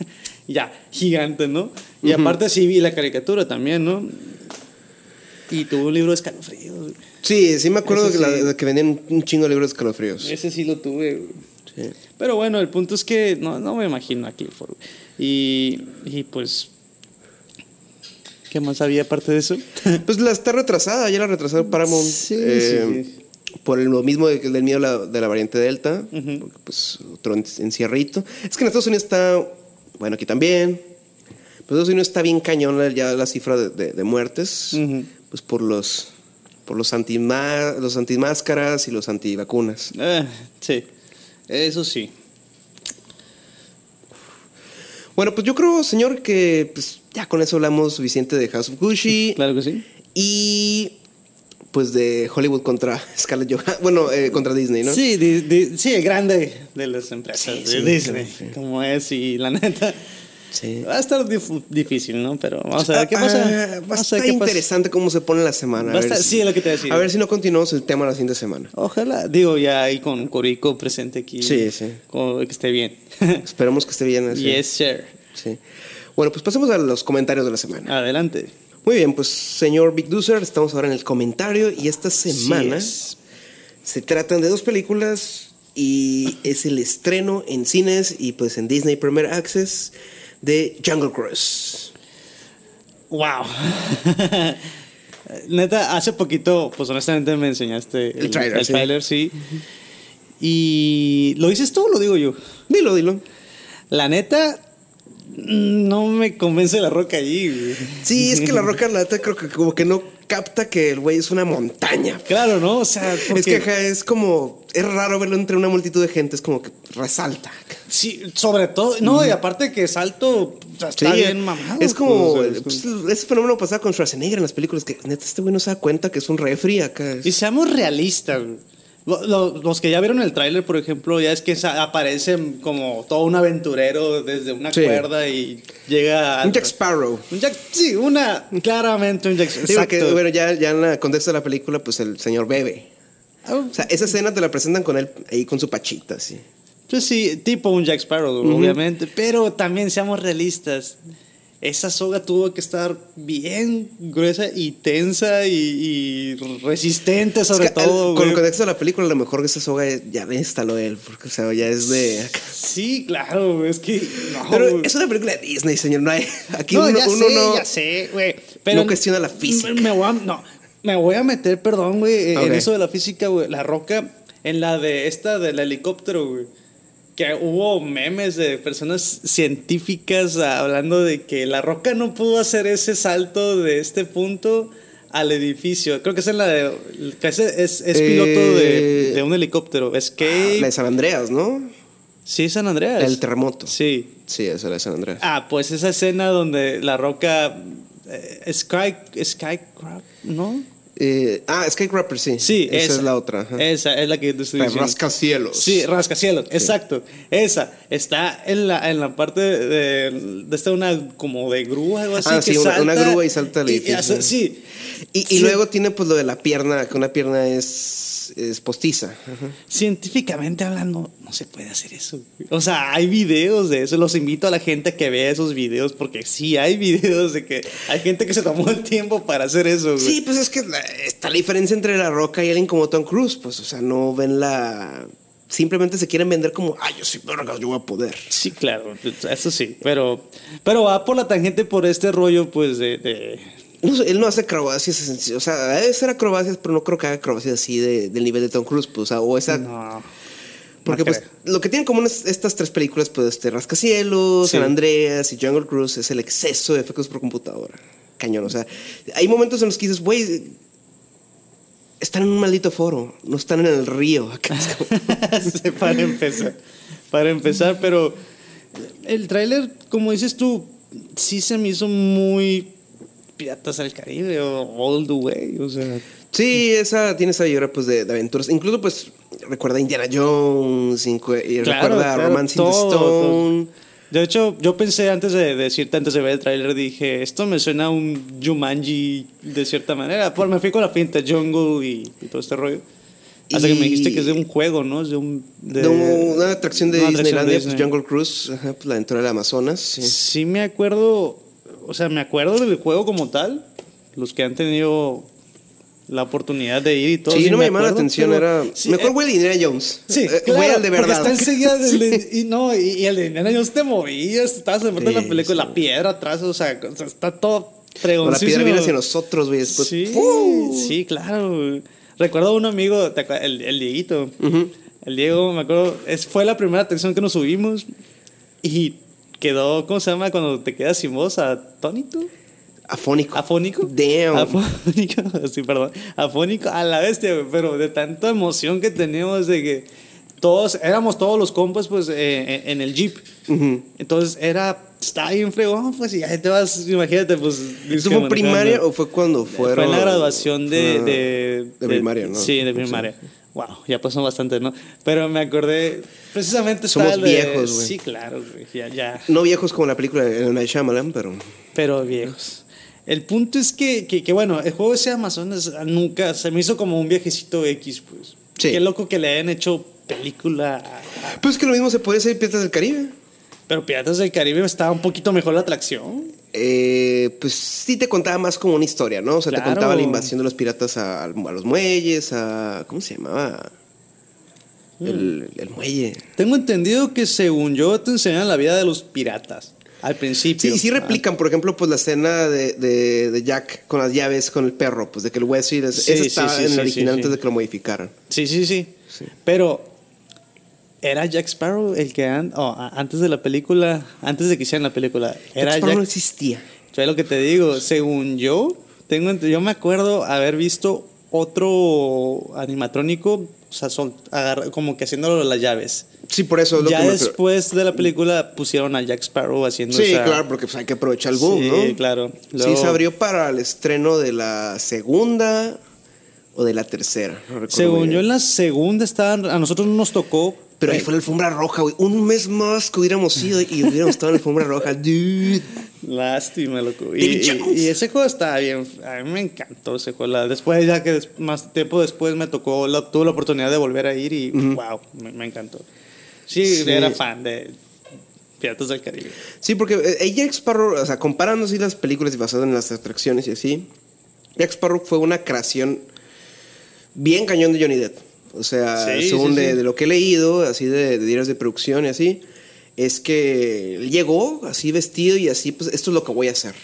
ya, gigante, ¿no? Y aparte sí vi la caricatura también, ¿no? Y tuve un libro de escalofríos. Sí, sí me acuerdo Ese que, la- sí. de que vendían un chingo de libros de escalofríos. Ese sí lo tuve. Sí. Pero bueno, el punto es que no, no me imagino a Clifford. Y, y pues, ¿qué más había aparte de eso? Pues la está retrasada, ya la retrasaron Paramount. Sí, eh, sí, Por lo mismo de- del miedo la- de la variante Delta. Porque, pues otro en- encierrito. Es que en Estados Unidos está, bueno, aquí también. Pero en Estados Unidos está bien cañón ya la cifra de, de- de muertes. Pues por los por los antima los antimáscaras y los antivacunas. Eh, sí, eso sí. Bueno, pues yo creo, señor, que pues ya con eso hablamos suficiente de House of Gucci Claro que sí. y pues de Hollywood contra Scarlett Johansson, bueno, eh, contra Disney, ¿no? Sí, di- di- sí, el grande de las empresas Sí, de sí, Disney, sí, como es, y la neta, Sí. va a estar dif- difícil, ¿no? Pero vamos a ver qué Ah, pasa. ah, va a estar interesante cómo se pone la semana. Va a ver estar- si- sí, es lo que te iba a ver si no continuamos el tema la siguiente semana. Ojalá, digo, ya ahí con Corico presente aquí. Sí, sí. como que esté bien. Esperemos que esté bien. así. yes, sir. Sí. Bueno, pues pasemos a los comentarios de la semana. Adelante. Muy bien, pues señor Big Dozer, estamos ahora en el comentario y esta semana es. se tratan de dos películas y es el estreno en cines y pues en Disney Premier Access de Jungle Cruise. Wow. Neta, hace poquito, pues honestamente me enseñaste El tráiler, el sí. Y ¿lo dices tú o lo digo yo? Dilo, dilo. La neta, no me convence la roca allí. güey. Sí, es que la roca, la neta, creo que como que no capta que el güey es una montaña. Claro, ¿no? O sea, Es que ajá, es como, es raro verlo entre una multitud de gente, es como que resalta. Sí, sobre todo, no, y aparte que salto o sea, está Sí, bien mamado. Es como, pues, o sea, pues, ese fenómeno pasaba con Schwarzenegger en las películas, que neta este güey no se da cuenta que es un refri acá. Y seamos realistas. güey. Los que ya vieron el tráiler, por ejemplo, ya es que aparecen como todo un aventurero desde una Sí. cuerda y llega a... Un Jack Sparrow. Un Jack- sí, una, claramente un Jack Sí, Exacto. porque, bueno, ya, ya en el contexto de la película, pues el señor bebe. Ah, O sea, esa escena te la presentan con él ahí con su pachita, así. Pues sí, tipo un Jack Sparrow, obviamente. Pero también seamos realistas. Esa soga tuvo que estar bien gruesa y tensa y, y resistente, sobre Es que, al- todo. con el contexto de la película, a lo mejor esa soga ya la instaló él, porque, o sea, ya es de. Sí, claro, es que. No, Pero güey. es una película de Disney, señor. No hay, aquí no, uno, ya uno sé, no. ya sé, güey. Pero no cuestiona la física. Me, me voy a, no, me voy a meter, perdón, güey, en eso de la física, güey. La roca, en la de esta del helicóptero, güey. Que hubo memes de personas científicas hablando de que la roca no pudo hacer ese salto de este punto al edificio. Creo que es en la de. Que es, es, es piloto de, Eh, de un helicóptero. Escape. La de San Andreas, ¿no? Sí, San Andreas. El terremoto. Sí. Sí, esa es la de San Andreas. Ah, pues esa escena donde la roca. eh, Sky. Skycrab, ¿no? Eh, ah, Skycrapper, sí. Sí, esa, esa, es la otra. ajá. Esa es la que te estoy La diciendo. rascacielos. Sí, rascacielos, exacto. Esa está en la, en la parte de, de esta una como de grúa algo así Ah, que sí, una- grúa y salta al edificio. hace- sí. Y, y Sí. luego tiene pues lo de la pierna, que una pierna es, es postiza. Ajá. Científicamente hablando, no se puede hacer eso. O sea, hay videos de eso. Los invito a la gente a que vea esos videos porque sí hay videos de que hay gente que se tomó el tiempo para hacer eso. güey. Sí, pues es que la- está la diferencia entre La Roca y alguien como Tom Cruise. Pues, o sea, no ven la. Simplemente se quieren vender como, ay, yo soy vergas, yo voy a poder. Sí, claro, eso sí, pero, pero va por la tangente por este rollo, pues, de... de- No sé, él no hace acrobacias, o sea, debe ser acrobacias, pero no creo que haga acrobacias así de- del nivel de Tom Cruise, pues, o sea, o esa. no, porque, no pues, creo. lo que tienen en común es- estas tres películas, pues, este, Rascacielos, Sí. San Andreas y Jungle Cruise, es el exceso de efectos por computadora. Cañón, o sea, hay momentos en los que dices, güey, están en un maldito foro, no están en el río. Acá para empezar, para empezar, pero el tráiler, como dices tú, sí se me hizo muy Piratas del Caribe o All the Way, o sea... Sí, esa tiene esa vibra pues de, de aventuras. Incluso pues recuerda a Indiana Jones, y Claro, recuerda a claro, Romance in the todo, Stone. De hecho, yo pensé antes de decirte, antes de ver el tráiler, dije, esto me suena a un Jumanji de cierta manera. Pues me fui con la finta Jungle y, y todo este rollo. Hasta que me dijiste que es de un juego, ¿no? Es de un... De, una atracción de una atracción Disneylandia, de pues Disney. Jungle Cruise, ajá, pues, la aventura del Amazonas. sí. Sí me acuerdo, o sea, me acuerdo del juego como tal, los que han tenido la oportunidad de ir y todo. Sí, no me, llamaba la acuerdo, atención, pero- era... sí, mejor eh, güey de Indiana Jones. Sí, Eh, claro, de porque verdad. está enseguida del de- y no, y, y el de Indiana Jones te movías, estabas en parte de la Sí, película, sí. la piedra atrás, o sea, o sea, está todo O la fregoncísimo. piedra viene hacia nosotros, güey, después... Sí, sí, claro. Recuerdo a un amigo, el, el Dieguito. El Diego, me acuerdo, es, fue la primera atracción que nos subimos y quedó, ¿cómo se llama? Cuando te quedas sin voz, atónito. Afónico. ¿Afónico? Damn. Afónico, sí, perdón. Afónico a la bestia, pero de tanta emoción que teníamos de que todos, éramos todos los compas, pues, eh, en, en el Jeep. Entonces era, estaba bien fregón, pues, y ahí te vas, imagínate, pues. ¿Eso fue primaria o fue cuando fueron? Fue en la graduación de... Ah, de, de primaria, ¿no? Sí, de primaria. Wow, ya pasó bastante, ¿no? Pero me acordé, precisamente Somos viejos, güey. Sí, claro, güey, ya, ya. No viejos como la película de. Night Shyamalan, pero... Pero viejos. El punto es que, que, que, bueno, el juego ese Amazonas nunca se me hizo como un viajecito X, pues. Sí. Qué loco que le hayan hecho película. a- Pues que lo mismo se puede hacer en Piratas del Caribe. Pero Piratas del Caribe estaba un poquito mejor la atracción. Eh, pues sí te contaba más como una historia, ¿no? O sea, te contaba la invasión de los piratas a, a los muelles, a... ¿Cómo se llamaba? El, el muelle. Tengo entendido que según yo te enseñan la vida de los piratas al principio. Sí, y sí replican, por ejemplo, pues la escena de, de- de Jack con las llaves con el perro, pues de que el Wesley, es- Sí, estaba sí, en el original antes de que lo modificaran. Sí, sí, sí, Pero era Jack Sparrow el que an- oh, antes de la película, antes de que hicieran la película, era Jack Sparrow no existía. Yo lo que te digo, según yo, tengo yo me acuerdo haber visto otro animatrónico, o sea, agarra- como que haciéndolo las llaves. Sí, por eso es lo ya que me refiero. después de la película pusieron a Jack Sparrow haciendo Sí, esa- claro, porque pues, hay que aprovechar el boom, Sí, ¿no? claro. Sí, se abrió para el estreno de la segunda o de la tercera. no Según bien. yo en la segunda estaban, a nosotros no nos tocó. Pero ahí fue la alfombra roja, güey. Un mes más que hubiéramos ido y hubiéramos estado en la alfombra roja. Dude. Lástima, loco. Y, ese juego estaba bien. A mí me encantó ese juego. Después, ya que des- más tiempo después me tocó, la, tuve la oportunidad de volver a ir y wow, me, me encantó. Sí, Sí. era fan de Piratas del Caribe. Sí, porque eh, Jack Sparrow, o sea, comparando así las películas y basado en las atracciones y así, Jack Sparrow fue una creación bien cañón de Johnny Depp. O sea, Sí, según sí, de, sí. de lo que he leído, así de, de diarios de producción y así, es que llegó así vestido y así, pues esto es lo que voy a hacer.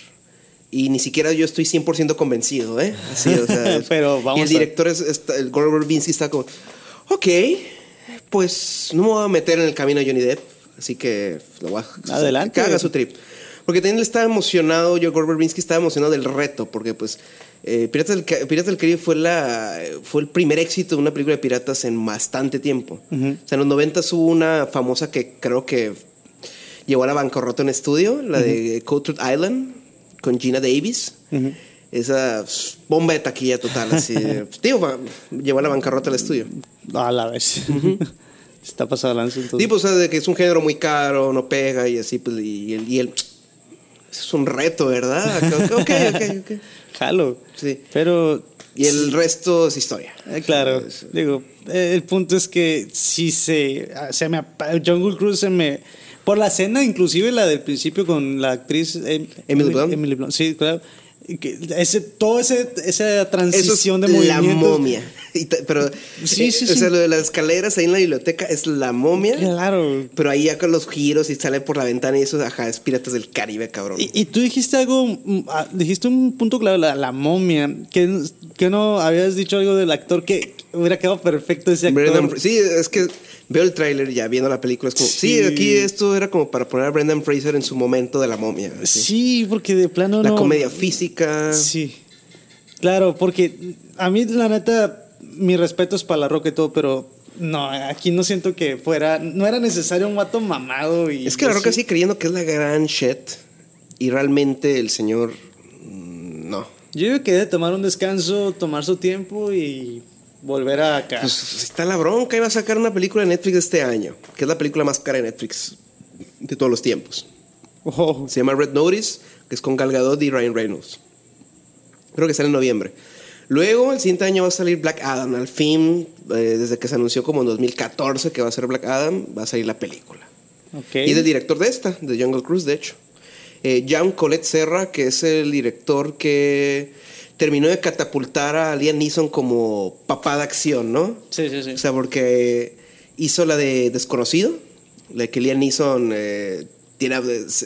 Y ni siquiera yo estoy 100% convencido, ¿eh? Así, o sea, Pero vamos Y el a- director, es, está- el Gore Verbinski está como, ok, pues no me voy a meter en el camino de Johnny Depp, así que lo voy a... Adelante. Que haga su trip. Porque también él estaba emocionado, yo Gore Verbinski estaba emocionado del reto, porque pues eh, Piratas, del, Piratas del Caribe fue, la, fue el primer éxito de una película de piratas en bastante tiempo. O sea, en los 90 hubo una famosa que creo que llevó a la bancarrota en estudio, la de Coulter Island, con Gina Davis. Esa pss, bomba de taquilla total, así. pues, Tío, va- llevó a la bancarrota al estudio. A la vez. Está pasado lanza entonces. Sí, pues, o sea, de que es un género muy caro, no pega y así, pues, y el, y el- es un reto, ¿verdad? Ok, ok, ok. Jalo. Sí. Pero Y el resto es historia. Eh, claro, digo, eh, el punto es que si se, ah, se me Jungle Cruise se me por la escena inclusive la del principio con la actriz em- Emily Blunt. Emily Blunt, sí, claro. Que ese todo ese esa Eso transición es de la movimientos. momia. Pero, Sí, eh, sí, o sí. sea, lo de las escaleras ahí en la biblioteca es la momia. Claro. Pero ahí ya con los giros y sale por la ventana y eso, ajá, es Piratas del Caribe, cabrón. Y, y tú dijiste algo, mm, ah, dijiste un punto clave, la, la momia, que, que no habías dicho algo del actor que hubiera quedado perfecto ese actor. Sí, es que veo el tráiler ya viendo la película. Es como, sí. Sí. aquí esto era como para poner a Brendan Fraser en su momento de la momia. Sí, porque de plano La no. comedia física. Sí. Claro, porque a mí, la neta, mi respeto es para la roca y todo, pero no, aquí no siento que fuera. No era necesario un guato mamado y. Es que la roca sigue creyendo que es la gran shit. Y realmente el señor. mm, No. Yo digo que debe tomar un descanso, tomar su tiempo y volver a acá. Pues está la bronca. Iba a sacar una película de Netflix este año. Que es la película más cara de Netflix de todos los tiempos. Oh, Se llama Red Notice, que es con Gal Gadot y Ryan Reynolds. Creo que sale en noviembre. Luego, el siguiente año va a salir Black Adam. Al fin, eh, desde que se anunció como en 2014 que va a ser Black Adam, va a salir la película. ok. Y es el director de esta, de Jungle Cruise, de hecho. Eh, John Colette Serra, que es el director que terminó de catapultar a Liam Neeson como papá de acción, ¿no? Sí, sí, sí. O sea, porque hizo la de Desconocido, la que Liam Neeson eh, tiene,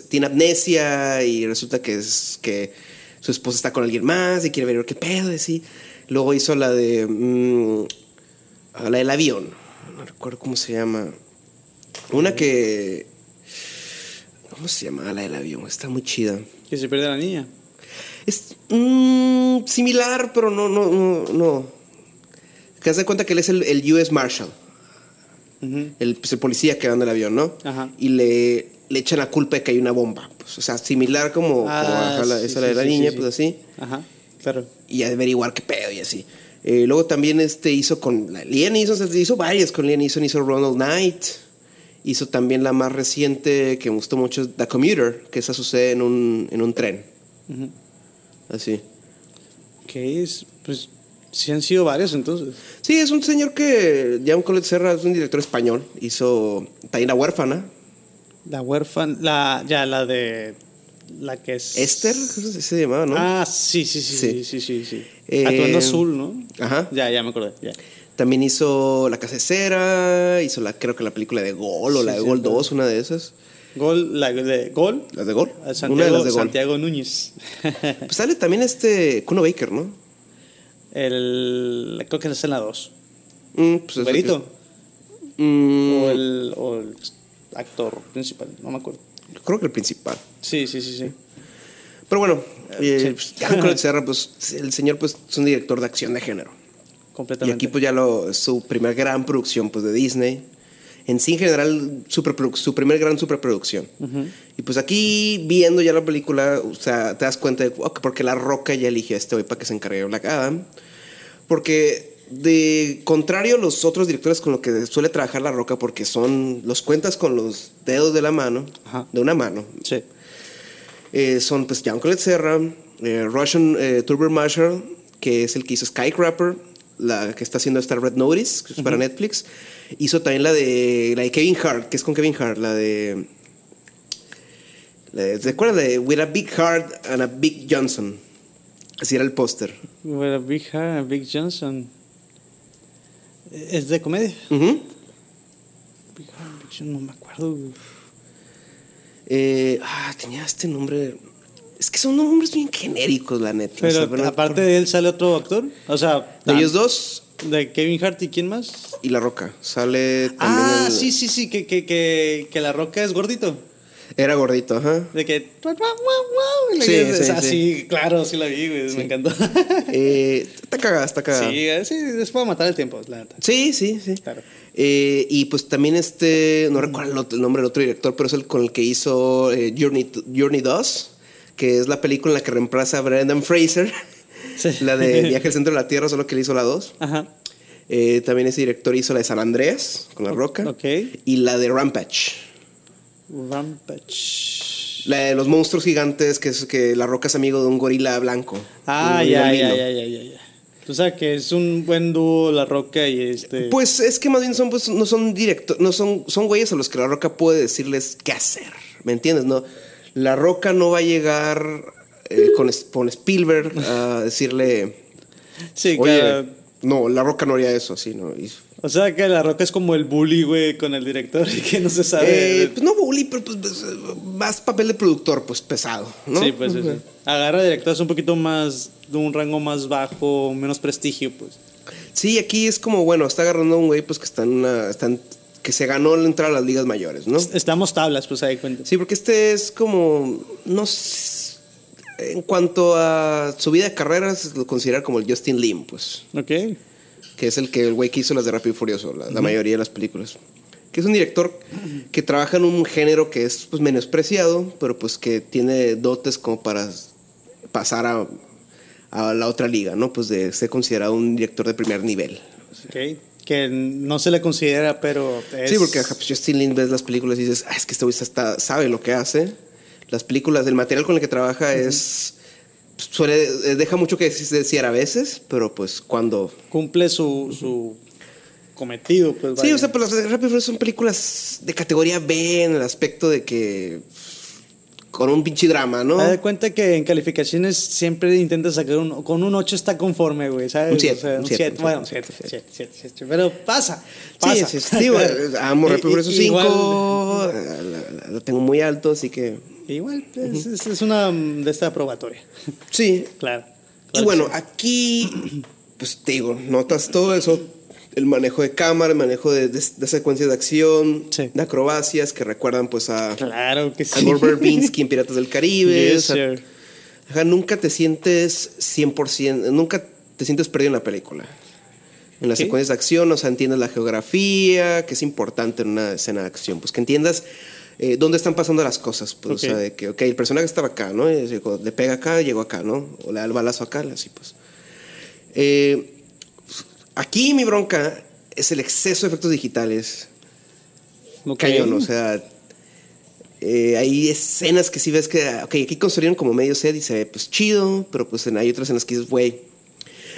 tiene amnesia y resulta que es que su esposa está con alguien más y quiere ver qué pedo, y así. Luego hizo la de mm, la del avión, no recuerdo cómo se llama. Una que ¿cómo se llama la del avión? Está muy chida. que se pierde la niña. Es mm, similar, pero no, no, no, no. Que de cuenta que él es el, el US Marshal, el, pues, el policía que anda en el avión, ¿no? Ajá. Y le, le echan la culpa de que hay una bomba. Pues, o sea, similar como, Ah, ajá, la- sí, esa sí, de la sí, niña, pues sí. así. Ajá, claro. Y averiguar qué pedo y así. Eh, luego también este hizo con Liam Neeson, hizo varias con Liam Neeson, hizo Ronald Knight. Hizo también la más reciente que me gustó mucho, The Commuter, que esa sucede en un, en un tren. Ujú. Así. Que es, pues, sí han sido varios entonces. Sí, es un señor que, Jean Colette Serra, es un director español. Hizo Taina Huérfana. La huérfana, la, ya, la de, la que es... Esther, ¿cómo se llamaba, ¿no? Ah, sí, sí, sí, sí, Sí. sí, sí. Eh, Atuendo azul, ¿no? Ajá. Ya, ya me acordé, ya. También hizo La Casa de Cera, hizo la, creo que la película de Gol o Sí, la de sí, Gol claro. 2, una de esas. Gol, la de Gol. ¿Las de Gol? Santiago, una de las de Gol. Santiago Núñez. Pues sale también este Kuno Baker, ¿no? el, creo que es en la 2. Mm, pues Mm, O, el, o el actor principal, no me acuerdo. creo que el principal. Sí, sí, sí, sí. Pero bueno, eh, sí. pues, el Serra, pues el señor pues es un director de acción de género. Y Completamente. aquí pues ya lo, su primera gran producción pues de Disney. En sí en general su primer gran superproducción. Y pues aquí viendo ya la película, o sea, te das cuenta de ok, porque La Roca ya eligió a este hoy para que se encargue de Black Adam. Porque de contrario a los otros directores con los que suele trabajar La Roca, porque son los cuentas con los dedos de la mano, Ajá. de una mano, Sí. eh, son pues Jean-Claude Serra, eh, Russian eh, Turbo Marshall, que es el que hizo Skycrapper, la que está haciendo esta Red Notice, que es para Netflix. Hizo también la de, la de Kevin Hart, que es con Kevin Hart, la de... la de- ¿Te acuerdas de With a Big Heart and a Big Johnson? Así era el póster. With a Big Heart and Big Johnson. ¿Es de comedia? Ujú. Big Heart and Big Johnson, no me acuerdo. Eh, ah, tenía este nombre... Es que son nombres bien genéricos, la neta. Pero O sea, no- aparte de él sale otro actor. O sea, de ellos dos de Kevin Hart y quién más. y La Roca. Sale también Ah, el- sí, sí, sí, que, que, que, que la roca es gordito. Era gordito, ajá. De que. Sí, es sí, así, claro, sí la vi, güey, me encantó. Eh, está cagada, está cagada. sí, sí, es para matar el tiempo, la neta. Sí, sí, sí. Claro. Eh, y pues también este, no recuerdo el nombre del otro director, pero es el con el que hizo eh, Journey, Journey 2, que es la película en la que reemplaza a Brendan Fraser, Sí. la de Viaje al Centro de la Tierra, solo que él hizo la 2. Ajá. Eh, también ese director hizo la de San Andreas, con la roca. ok. Y la de Rampage. Rampage. La de los monstruos gigantes, que es que la roca es amigo de un gorila blanco. Ah, ya, ya, ya, ya, ya, ya. O sea, que es un buen dúo La Roca y este. Pues es que más bien son, pues, no son directos, no son, son güeyes a los que la roca puede decirles qué hacer. ¿Me entiendes? No, la roca no va a llegar eh, con, Spielberg a decirle, sí, oye, no, la roca no haría eso así, ¿no? Y- O sea, que La Roca es como el bully, güey, con el director y que no se sabe. Eh, pues no bully, pero pues, pues, más papel de productor, pues pesado, ¿no? Sí, pues sí, sí. Agarra directores un poquito más, de un rango más bajo, menos prestigio, pues. Sí, aquí es como, bueno, está agarrando a un güey pues que está en una, está en- que se ganó el entrar a las ligas mayores, ¿no? Estamos tablas, pues ahí cuenta. Sí, porque este es como, no sé, en cuanto a su vida de carreras, lo considera como el Justin Lim, pues, Ok. que es el que el güey que hizo las de Rápido y Furioso, la, la mayoría de las películas. Que es un director que trabaja en un género que es pues menospreciado, pero pues que tiene dotes como para pasar a, a la otra liga, ¿no? Pues de ser considerado un director de primer nivel. Ok. Que no se le considera, pero. Es... Sí, porque pues, Justin Lin ves las películas y dices, ah, es que este güey sabe lo que hace. Las películas, el material con el que trabaja es. pues, suele, eh, deja mucho que decir a veces, pero pues cuando. Cumple su, su cometido, pues. Sí, o sea, pues las Furioso son películas de categoría B en el aspecto de que. Con un pinche drama, ¿no? Haz de cuenta que en calificaciones siempre intenta sacar un. Con un 8 está conforme, güey, ¿sabes? Un siete, O sea, un un siete, 7. un Bueno, siete, 7, 7, 7, 7. Pero pasa. Sí, pasa. sí, sí, digo, eh, amo y igual- 5. la- la- Lo tengo muy alto, así que. Igual, es, es- es una mm, de esta probatoria. Sí, Claro. Y Claro bueno, que sí. aquí, pues te digo, notas todo eso, el manejo de cámara, el manejo de, de, de secuencias de acción, Sí. de acrobacias que recuerdan pues a, Claro que a. Gore en Piratas del Caribe. Yes, o sea, sir. ajá, nunca te sientes 100%, nunca te sientes perdido en la película. En las secuencias de acción, o sea, entiendes la geografía, que es importante en una escena de acción, pues que entiendas eh, dónde están pasando las cosas, pues, o sea, de que, ok, el personaje estaba acá, ¿no? Y le pega acá, llegó acá, ¿no? O le da el balazo acá, así pues. Eh, aquí mi bronca es el exceso de efectos digitales. Ok. Cañón, o sea, eh, hay escenas que sí ves que, ok, aquí construyeron como medio set y se ve pues chido, pero pues hay otras en las que dices, güey,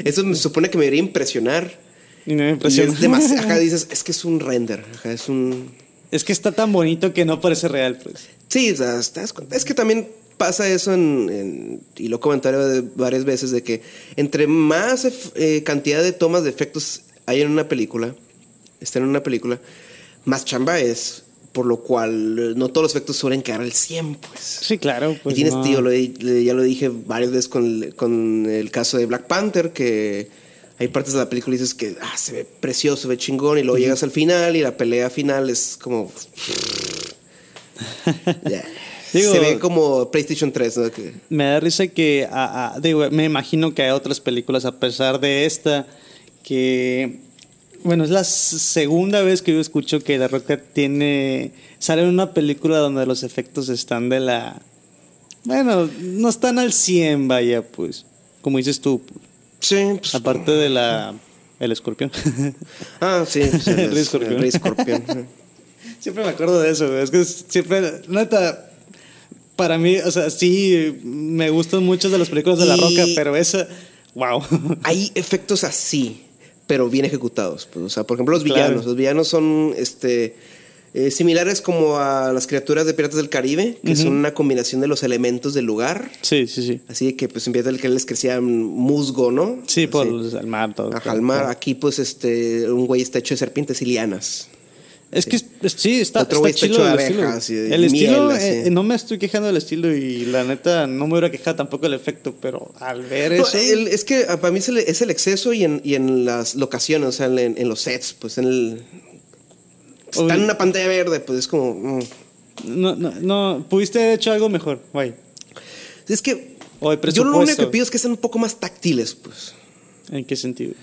eso me supone que me debería impresionar. Y no me Y impresiona. es demasiado, ajá, dices, es que es un render, ajá, es un, Es que está tan bonito que no parece real, pues. Sí, o sea, estás- es que también pasa eso en, en- y lo comentaré varias veces, de que entre más eh, cantidad de tomas de efectos hay en una película, están en una película, más chamba es, por lo cual eh, no todos los efectos suelen quedar al 100, pues. Sí, claro. Pues y tienes, no. tío, lo ya lo dije varias veces con el, con el caso de Black Panther, que hay partes de la película y dices que ah, se ve precioso, se ve chingón, y luego llegas al final y la pelea final es como... Ya. Digo- se ve como PlayStation 3, ¿no? Que- Me da risa que, a- a- digo, me imagino que hay otras películas a pesar de esta que, bueno, es la segunda vez que yo escucho que La Roca tiene, sale en una película donde los efectos están de la, bueno, no están al 100, vaya, pues, como dices tú, Sí, pues, aparte de la, el escorpión. Ah, sí, pues, el, el Escorpión. Rey Escorpión. Siempre me acuerdo de eso, güey. Es que siempre, neta, para mí, o sea, sí, me gustan muchas de las películas de La Roca, pero esa, wow. hay efectos así, pero bien ejecutados. Pues, o sea, por ejemplo, los Claro. villanos. Los villanos son este, eh, similares como a las criaturas de Piratas del Caribe, que son una combinación de los elementos del lugar. Sí, sí, sí. Así de que pues en vez del que les crecía musgo, ¿no? Sí, por Así. el mar, todo. Ajá, al mar. Aquí pues este, un güey está hecho de serpientes y lianas. Es que sí, está, Otro está chido el estilo. el estilo, miel, así. eh, no me estoy quejando del estilo y la neta no me hubiera quejado tampoco del efecto, pero al ver No, eso... el- es que ah, para mí es el, es el exceso y en, y en las locaciones, o sea, en, en los sets, pues en el... Está Uy. en una pantalla verde, pues es como... mm. No, no, no, pudiste haber hecho algo mejor, güey. Es que O el yo lo único que pido es que sean un poco más táctiles, pues. ¿En qué sentido?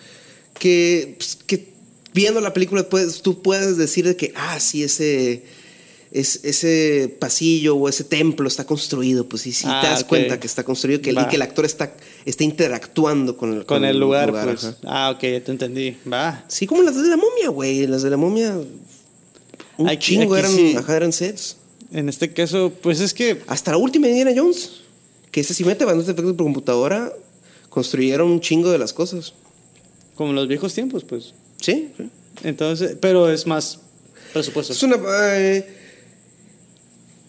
Que, pues, que viendo la película puedes, tú puedes decir de que, ah, sí, ese, es, ese pasillo o ese templo está construido, pues sí, sí Ah, te das ok. cuenta que está construido que, el- y que el actor está, está interactuando con el, Con el lugar, pues. Ah, ok, ya te entendí. Va. Sí, como las de la momia, güey. Las de la momia. Un Aquí- chingo aquí eran, sí. ajá, eran sets. En este caso, pues es que Hasta la última Indiana Jones. Que ese sí mete bastantes efectos por computadora. Construyeron un chingo de las cosas. como en los viejos tiempos, pues. Sí. sí. Entonces, pero es más presupuesto. Es una. eh,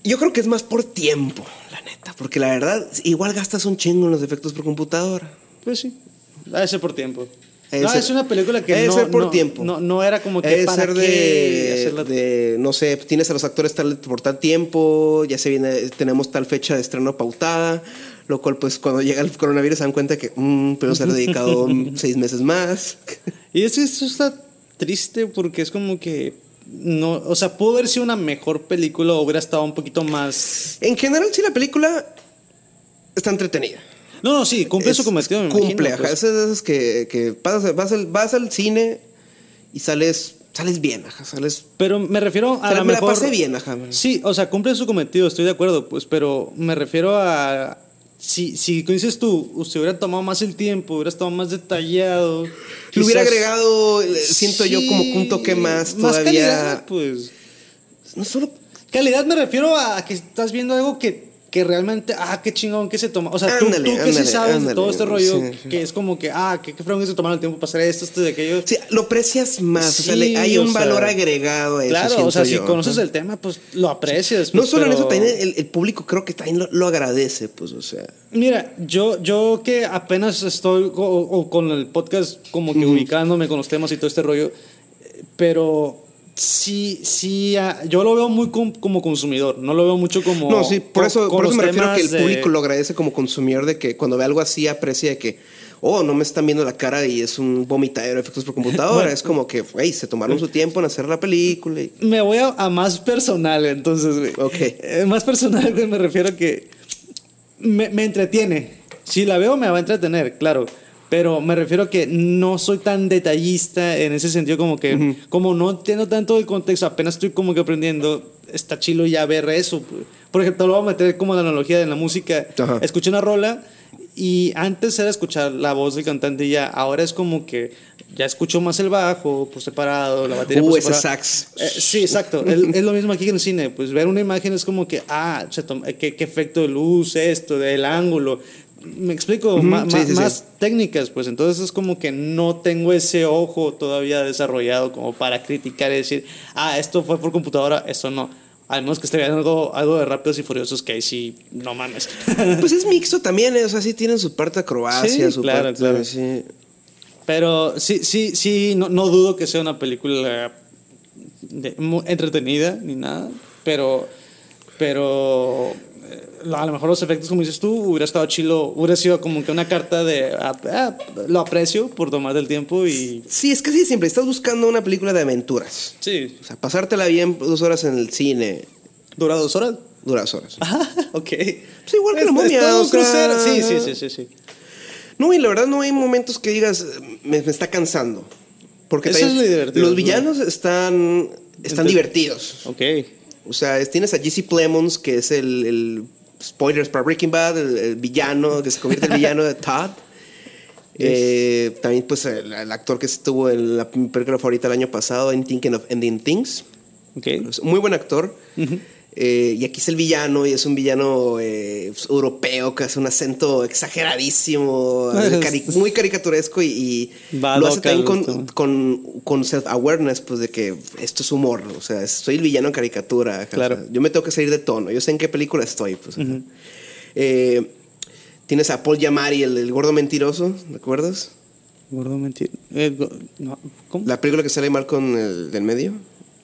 yo creo que es más por tiempo, la neta. Porque la verdad, igual gastas un chingo en los efectos por computadora. Pues sí. Debe ser por tiempo. Debe no, ser- es una película que debe no, ser por no- tiempo. No, no era como que Debe para ser qué de, de, no sé, tienes a los actores tal, por tal tiempo, ya se viene, tenemos tal fecha de estreno pautada, lo cual pues cuando llega el coronavirus se dan cuenta que, mm, pero se ha dedicado seis meses más. Y es que eso está triste porque es como que no, o sea, pudo haber sido una mejor película o hubiera estado un poquito más En general, sí, la película está entretenida. No, no, sí, cumple su Es- cometido, me Cumple, imagino, ajá. pues. Es de esas que, que vas, a- vas al, vas al cine y sales, sales bien, ajá, sales... Pero me refiero a Pero la me la mejor pasé bien, ajá. Sí, o sea, cumple su cometido, estoy de acuerdo, pues, pero me refiero a si, si dices tú, usted hubiera tomado más el tiempo, hubiera estado más detallado. Le hubiera agregado, eh, siento yo, como que un toque más, todavía... calidad, pues. No solo Calidad me refiero a que estás viendo algo que, que realmente, ah, qué chingón que se toma. O sea, tú, Ándale, tú que sí ándale, sabes de todo este rollo, sí, sí. que es como que, ah, qué, qué fregón que se tomaron el tiempo para hacer esto, esto, de aquello. Sí, lo aprecias más, o sea, le- hay un sea, valor agregado a eso. Claro, o sea, si conoces el tema, pues lo aprecias. No solo en eso, también el, el público creo que también lo, lo agradece, pues, o sea. Mira, yo, yo que apenas estoy o, con el podcast como que ubicándome con los temas y todo este rollo, eh, pero sí, sí, ah, yo lo veo muy com- como consumidor, no lo veo mucho como... No, sí, por eso, por eso me refiero a que el de- público lo agradece como consumidor de que cuando ve algo así aprecia de que, oh, no me están viendo la cara y es un vomitadero de efectos por computadora. Bueno. es como que, güey, se tomaron su tiempo en hacer la película. y- Me voy a, a más personal, entonces, güey. Ok. Eh, más personal, güey, me refiero a que me, me entretiene. Si la veo, me va a entretener, claro. Pero me refiero a que no soy tan detallista en ese sentido, como que, como no entiendo tanto el contexto, apenas estoy como que aprendiendo, está chilo ya ver eso. pues. Por ejemplo, lo voy a meter como la analogía de la música. Ajá. Escuché una rola y antes era escuchar la voz del cantante y ya, ahora es como que ya escucho más el bajo por separado, la batería Uh, por ese separado. sax. Eh, sí, exacto. El- es lo mismo aquí en el cine. Pues ver una imagen es como que, ah, qué, qué efecto de luz, esto, del ángulo. Me explico, más técnicas, pues entonces es como que no tengo ese ojo todavía desarrollado como para criticar y decir, ah, esto fue por computadora, esto no. Al menos que esté viendo algo, algo de Rápidos y Furiosos que ahí sí, no mames. Pues es mixto también, ¿eh? o sea, sí tienen su parte acrobacia, su claro, parte... Claro. Sí. Pero sí, sí, sí, no, no dudo que sea una película entretenida ni nada, pero, pero a lo mejor los efectos, como dices tú, hubiera estado chilo, hubiera sido como que una carta de ah, ah, lo aprecio por tomar el tiempo y. Sí, es que sí, siempre estás buscando una película de aventuras. Sí. O sea, pasártela bien dos horas en el cine. ¿Dura dos horas? Dura dos horas. Ah, ok. Pues igual que la momia. O sea... Sí, sí, sí, sí, sí. No, y la verdad no hay momentos que digas, me, me está cansando. Porque Eso es lo divertido, los villanos están, están divertidos. Ok. O sea, tienes a Jesse Plemons, que es el, el spoilers para Breaking Bad, el, villano, que se convierte en el villano de Todd. Eh, también, pues, el, actor que estuvo en la película favorita el año pasado, en Thinking of Ending Things. Okay. Muy buen actor. Eh, y aquí es el villano, y es un villano eh, pues, europeo que hace un acento exageradísimo, muy caricaturesco, y, lo hace también con, con, con self-awareness, pues de que esto es humor, o sea, soy el villano en caricatura. Claro. yo me tengo que salir de tono, yo sé en qué película estoy. Pues, eh, tienes a Paul Yamari, el, gordo mentiroso, ¿te acuerdas? Gordo mentiroso. ¿Cómo? La película que sale mal con el del medio,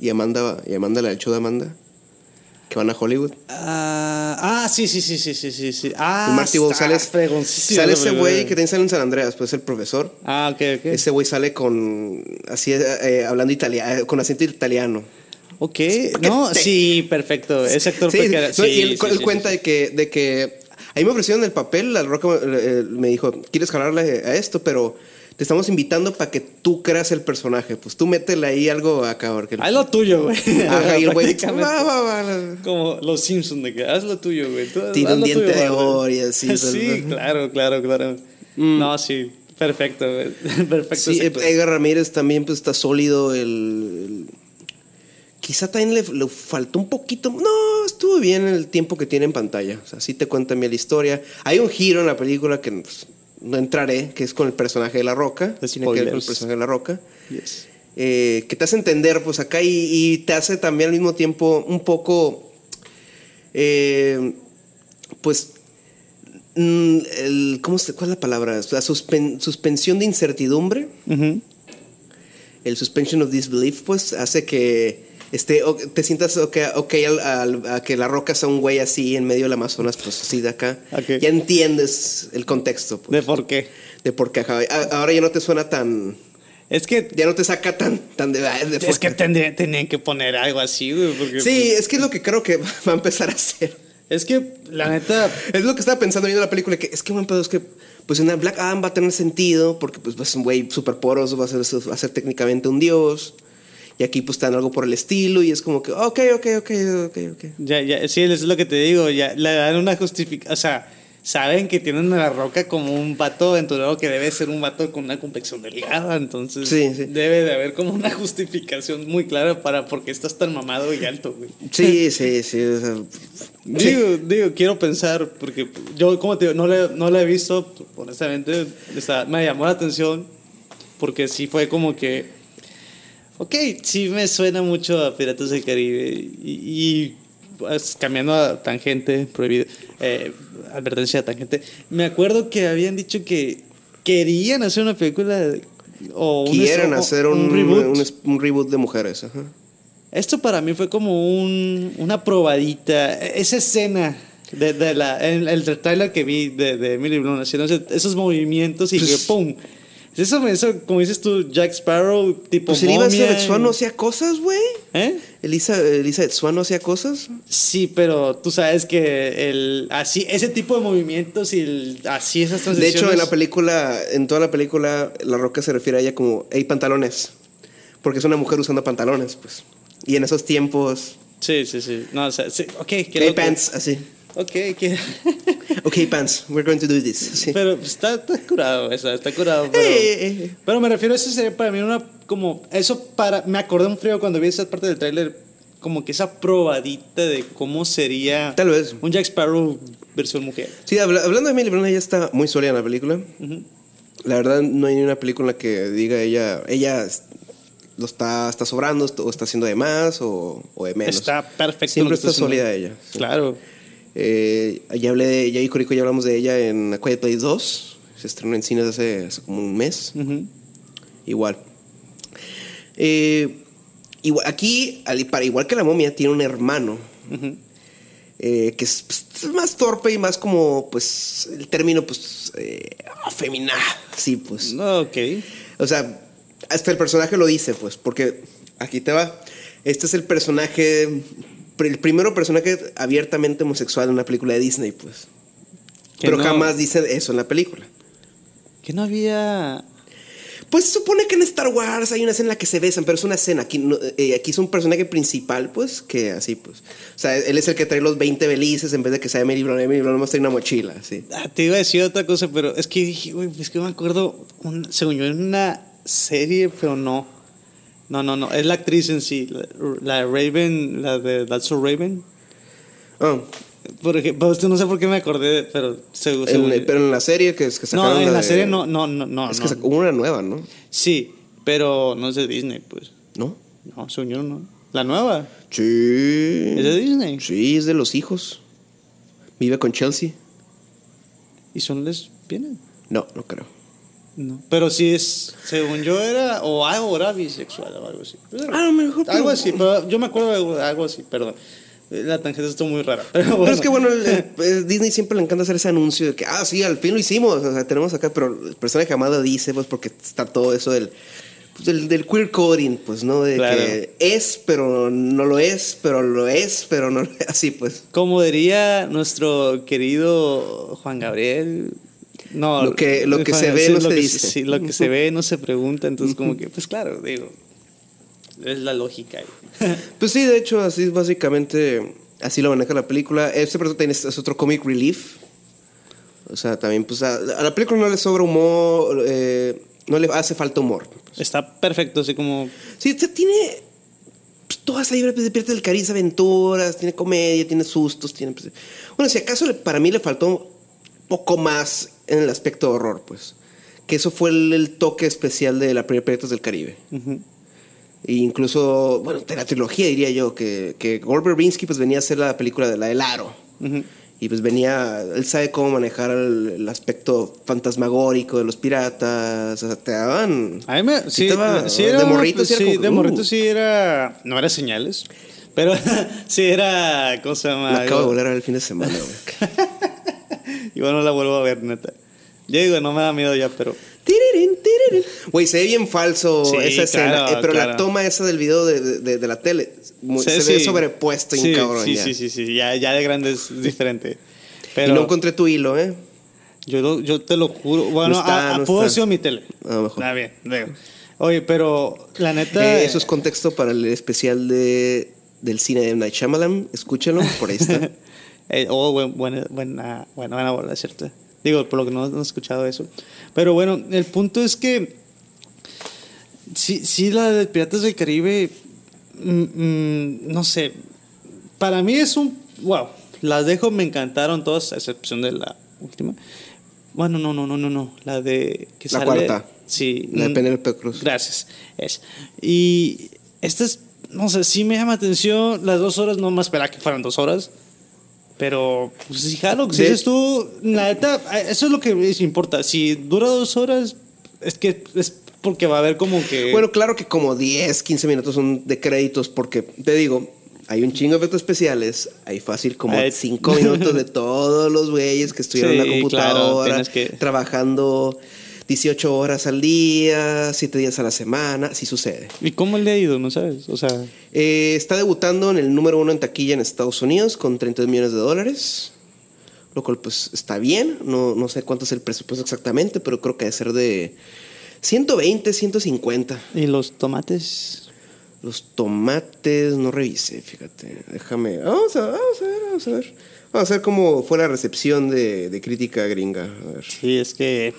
y Amanda, y Amanda la del show de Amanda que van a Hollywood. ah, sí, sí, sí, sí, sí, sí. Ah, y Marty González. Sale ese güey que también sale en San Andreas, pues el profesor. Ah, ok, ok. Ese güey sale con, así, eh, hablando italiano, con acento italiano. Ok, no, sí, perfecto. Ese actor sí, sí, y él, cuenta de que, de que ahí me ofrecieron el papel, la roca eh, me dijo, ¿quieres jalarle a esto? Pero te estamos invitando para que tú creas el personaje. Pues tú métele ahí algo acá. Porque... Haz lo tuyo, güey. Ajá, y el güey. Como los Simpsons, de que haz lo tuyo, güey. Tiene un diente de oro y así. sí, claro, claro, claro. Mm. No, sí. Perfecto, güey. Perfecto. Sí, Edgar Ramírez también pues, está sólido. El, Quizá también le, faltó un poquito. No, estuvo bien el tiempo que tiene en pantalla. O sea, sí te cuenta bien la historia. Hay un giro en la película que pues, no entraré, que es con el personaje de La Roca. Tiene que ver con el personaje de La Roca. Eh, que te hace entender, pues acá, y, te hace también al mismo tiempo un poco. Eh, pues. Mm, el, ¿cómo se, ¿Cuál es la palabra? La suspensión de incertidumbre. El suspension of disbelief, pues, hace que este, te sientas ok, okay a que la roca sea un güey así en medio del Amazonas, pues así de acá. Ya entiendes el contexto. Pues, ¿De por qué? De por qué. Ahora ya no te suena tan... Es que... Ya no te saca tan, tan de... es que tenían que poner algo así, güey. sí, es que es lo que creo que va a empezar a hacer. Es que, la neta... Es lo que estaba pensando viendo la película, que es que buen pedo, es que pues en Black Adam va a tener sentido porque pues es un güey súper poroso, va a, ser, va a ser técnicamente un dios y aquí pues están algo por el estilo y es como que, ok, ok, ok, ok, ok. Ya, ya, sí, eso es lo que te digo, ya le dan una justificación, o sea, saben que tienen a la roca como un vato aventurero que debe ser un vato con una complexión delgada, entonces debe de haber como una justificación muy clara para por qué estás tan mamado y alto, güey. Sí, sí, sí. digo, digo, quiero pensar, porque yo, como te digo, no le, no la he visto, honestamente, me llamó la atención, porque sí fue como que Ok, sí me suena mucho a Piratas del Caribe. Y, pues, cambiando a tangente, prohibido, eh, advertencia a tangente. Me acuerdo que habían dicho que querían hacer una película o Quieren hacer un, reboot. Un, reboot de mujeres. Esto para mí fue como un, una probadita. Esa escena de, la, el, el trailer que vi de, de Emily Blunt haciendo esos movimientos y que pues, ¡pum! Eso, eso, como dices tú, Jack Sparrow, tipo. Pues Elisa Swan no hacía cosas, güey. ¿Eh? Elisa, Elisa Swan no hacía cosas. Sí, pero tú sabes que el, así, ese tipo de movimientos y el, así esas transiciones. De hecho, en la película, en toda la película, La Roca se refiere a ella como, hey, pantalones. Porque es una mujer usando pantalones, pues. Y en esos tiempos. Sí, sí, sí. No, o sea, sí, ok. Hey, pants, así. Ok, que... ok, Pants, we're going to do this. Pero está, está, curado, está, está curado. Pero, eh, eh, eh. pero me refiero a eso sería para mí una como eso para me acordé un frío cuando vi esa parte del tráiler como que esa probadita de cómo sería Tal vez. un Jack Sparrow versión mujer. Sí, habla- hablando de Emily Blunt, ella está muy sólida en la película. La verdad, no hay ni una película en la que diga ella, ella lo está, está sobrando, o está haciendo de más o, o de menos. Está perfecto. Siempre está sólida ella. sí. Claro. Eh, ya hablé de ella y Corico, ya hablamos de ella en A Quiet Place 2. Se estrenó en cines hace, hace como un mes. Igual. Eh, igual. Aquí, al- para igual que la momia, tiene un hermano. Eh, que es, pues, es más torpe y más como, pues, el término, pues, eh, afeminado. Sí, pues. Ok. O sea, hasta el personaje lo dice, pues, porque aquí te va. Este es el personaje, el primero personaje abiertamente homosexual en una película de Disney, pues. Pero no- jamás dice eso en la película. Que no había. Pues se supone que en Star Wars hay una escena en la que se besan, pero es una escena. Aquí, eh, aquí es un personaje principal, pues, que así, pues. O sea, él es el que trae los 20 belices en vez de que sea Emily Blunt. Emily Blunt nomás trae una mochila, sí. Ah, te iba a decir otra cosa, pero es que dije, güey, es que me acuerdo, un- según yo, en una serie, pero no. No, no, no. Es la actriz en sí. La, la Raven, la de That's So Raven. Ah, Por ejemplo, pues, no sé por qué me acordé, pero en- según- pero en la serie que, que sacaron no, en la de- serie no, no, no, no. Es no. que sacó una nueva, ¿no? Sí, pero no es de Disney, pues. ¿No? No, según yo no. La nueva. Sí. ¿Es de Disney? Sí, es de los hijos. Vive con Chelsea. ¿Y son lesbianas? No, no creo. No. Pero sí es, según yo era, o algo era bisexual o algo así. Ah, no, mejor. Algo así, pero yo me acuerdo de algo así, perdón. La tangente está muy rara. Pero, bueno. Pero es que bueno, el- el- el Disney siempre le encanta hacer ese anuncio de que, ah, sí, al fin lo hicimos, o sea, tenemos acá, pero el personaje lo dice, pues porque está todo eso del, pues, del, del queer coding, pues, ¿no? De Claro. que es, pero no lo es, pero lo es, pero no lo es, así, pues. Como diría nuestro querido Juan Gabriel. No, Lo que- lo que se ve no se dice. Sí, lo que se ve no se pregunta, entonces como que, pues claro, digo, es la lógica. Pues sí, de hecho, así es básicamente, así lo maneja la película. Este personaje tiene- es otro comic relief. O sea, también, pues, a, a la película no le sobra humor, eh, no le hace falta humor. Está perfecto, así como... Sí, sea, tiene pues, todas ahí de Piratas del Caribe, aventuras, tiene comedia, tiene sustos, tiene... pues, bueno, si acaso para mí le faltó poco más en el aspecto de horror, pues. Que eso fue el, el toque especial de la primera Piratas del Caribe. ujú. E incluso, bueno, de la trilogía diría yo, que, que Gore Verbinski pues venía a hacer la película de la del aro. Ujú. Y pues venía, él sabe cómo manejar el, el aspecto fantasmagórico de los piratas. O sea, te daban... A mí me, Sí va- sí de era morrito sí era como de morrito uh. sí era, no era señales, pero sí era, ¿cómo se llama? La acabo de ver el fin de semana, güey. Igual no la vuelvo a ver, neta. Yo digo, no me da miedo ya, pero... Güey, se ve bien falso Sí, esa escena. claro, eh, pero la toma esa del video de, de- de la tele muy- Sí, se ve sí. sobrepuesto sí, y cabrón. Sí, ya. sí, sí, sí, ya, ya de grande es diferente. Y no encontré tu hilo, ¿eh? yo, lo- yo te lo juro. Bueno, No está, a- a- no mi tele. A lo mejor. Está bien, digo. Oye, pero la neta... Eh, eso es contexto para el especial de, del cine de M. Night Shyamalan. Escúchalo, por ahí está. Eh, oh, buen- buena, buena, buena, buena bola, ¿cierto? Digo, por lo que no, no he escuchado eso. Pero bueno, el punto es que. Sí, sí la de Piratas del Caribe. mm, mm, no sé. Para mí es un. Wow. Las dejo, me encantaron todas, a excepción de la última. Bueno, no, no, no, no, no. La de. Que La sale- cuarta. Sí. La de mm, Penélope Cruz. Gracias. Es. Y esta es, no sé, sí me llama atención. Las dos horas, no más esperaba que fueran dos horas. Pero, pues sí, jalo, si dices tú, la neta, eso es lo que les importa. Si dura dos horas, es que es porque va a haber como que. Bueno, claro que como 10, 15 minutos son de créditos, porque te digo, hay un chingo de efectos especiales. Hay fácil como Hay- 5 minutos de todos los güeyes que estuvieron en Sí, la computadora, claro, tienes que- trabajando 18 horas al día, 7 días a la semana. Así sucede. ¿Y cómo le ha ido? ¿No sabes? O sea, Eh, está debutando en el número uno en taquilla en Estados Unidos con 32 millones de dólares. Lo cual, pues, está bien. No, no sé cuánto es el presupuesto exactamente, pero creo que debe ser de 120, 150. ¿y los tomates? Los tomates, no revisé, fíjate. Déjame. Vamos a, vamos a ver, vamos a ver. Vamos a ver cómo fue la recepción de, de crítica gringa. A ver. Sí, es que.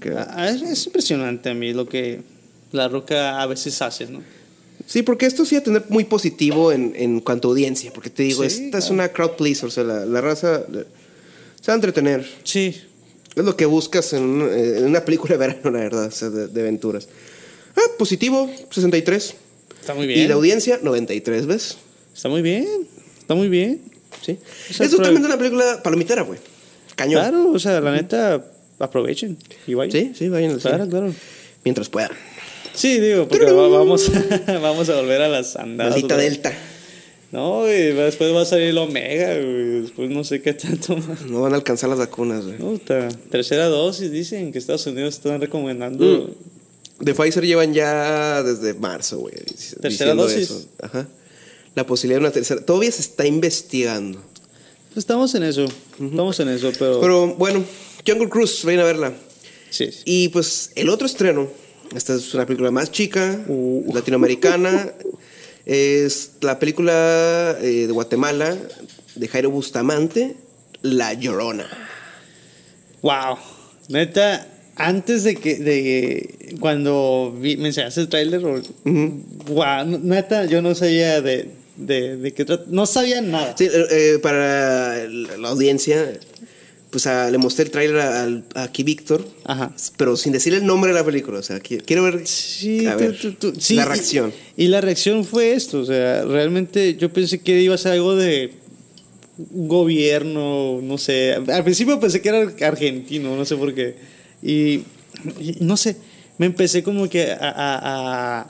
Qué- ah, Es, es impresionante a mí lo que La Roca a veces hace, ¿no? Sí, porque esto sí va a tener muy positivo en, en cuanto a audiencia, porque te digo, Sí, esta es claro. una crowd pleaser, o sea, la, la raza eh, se va a entretener. Sí. Es lo que buscas en, un- eh, en una película de verano, la verdad, o sea, de, de aventuras. Ah, positivo, 63. Está muy Y bien. la audiencia, 93, ¿ves? Está muy bien. Está muy bien. Sí. O sea, es pero- totalmente una película palomitera, güey. Cañón. Claro, o sea, la neta, aprovechen. Y vayan. Sí, sí, vayan al Claro, claro. Mientras puedan. Sí, digo, porque va- vamos, vamos a volver a las andadas. Maldita. Delta. No, güey, después va a salir el Omega, güey. Después no sé qué tanto más. No van a alcanzar las vacunas, güey. Tercera dosis, dicen que Estados Unidos están recomendando. De Pfizer llevan ya desde marzo, güey. ¿Tercera dosis? eso. Ajá. La posibilidad de una tercera. Todavía se está investigando. Pues estamos en eso. Estamos en eso, pero. Pero bueno, Jungle Cruise, vayan a verla. sí. Y pues el otro estreno, esta es una película más chica, Uh. latinoamericana, es la película eh, de Guatemala de Jairo Bustamante, La Llorona. Wow. Neta, antes de que. de cuando vi, me enseñaste el tráiler, wow, neta, yo no sabía de, de, de qué trata. No sabía nada. Sí, eh, eh, para la audiencia, pues a- le mostré el tráiler al- a aquí Víctor, pero sin decirle el nombre de la película. O sea, qui- quiero ver, Sí, a tú- ver tú- tú- sí, la y- reacción. Y, la reacción fue esto, o sea, realmente yo pensé que iba a ser algo de un gobierno, no sé. Al principio pensé que era argentino, no sé por qué. Y, y no sé, me empecé como que a...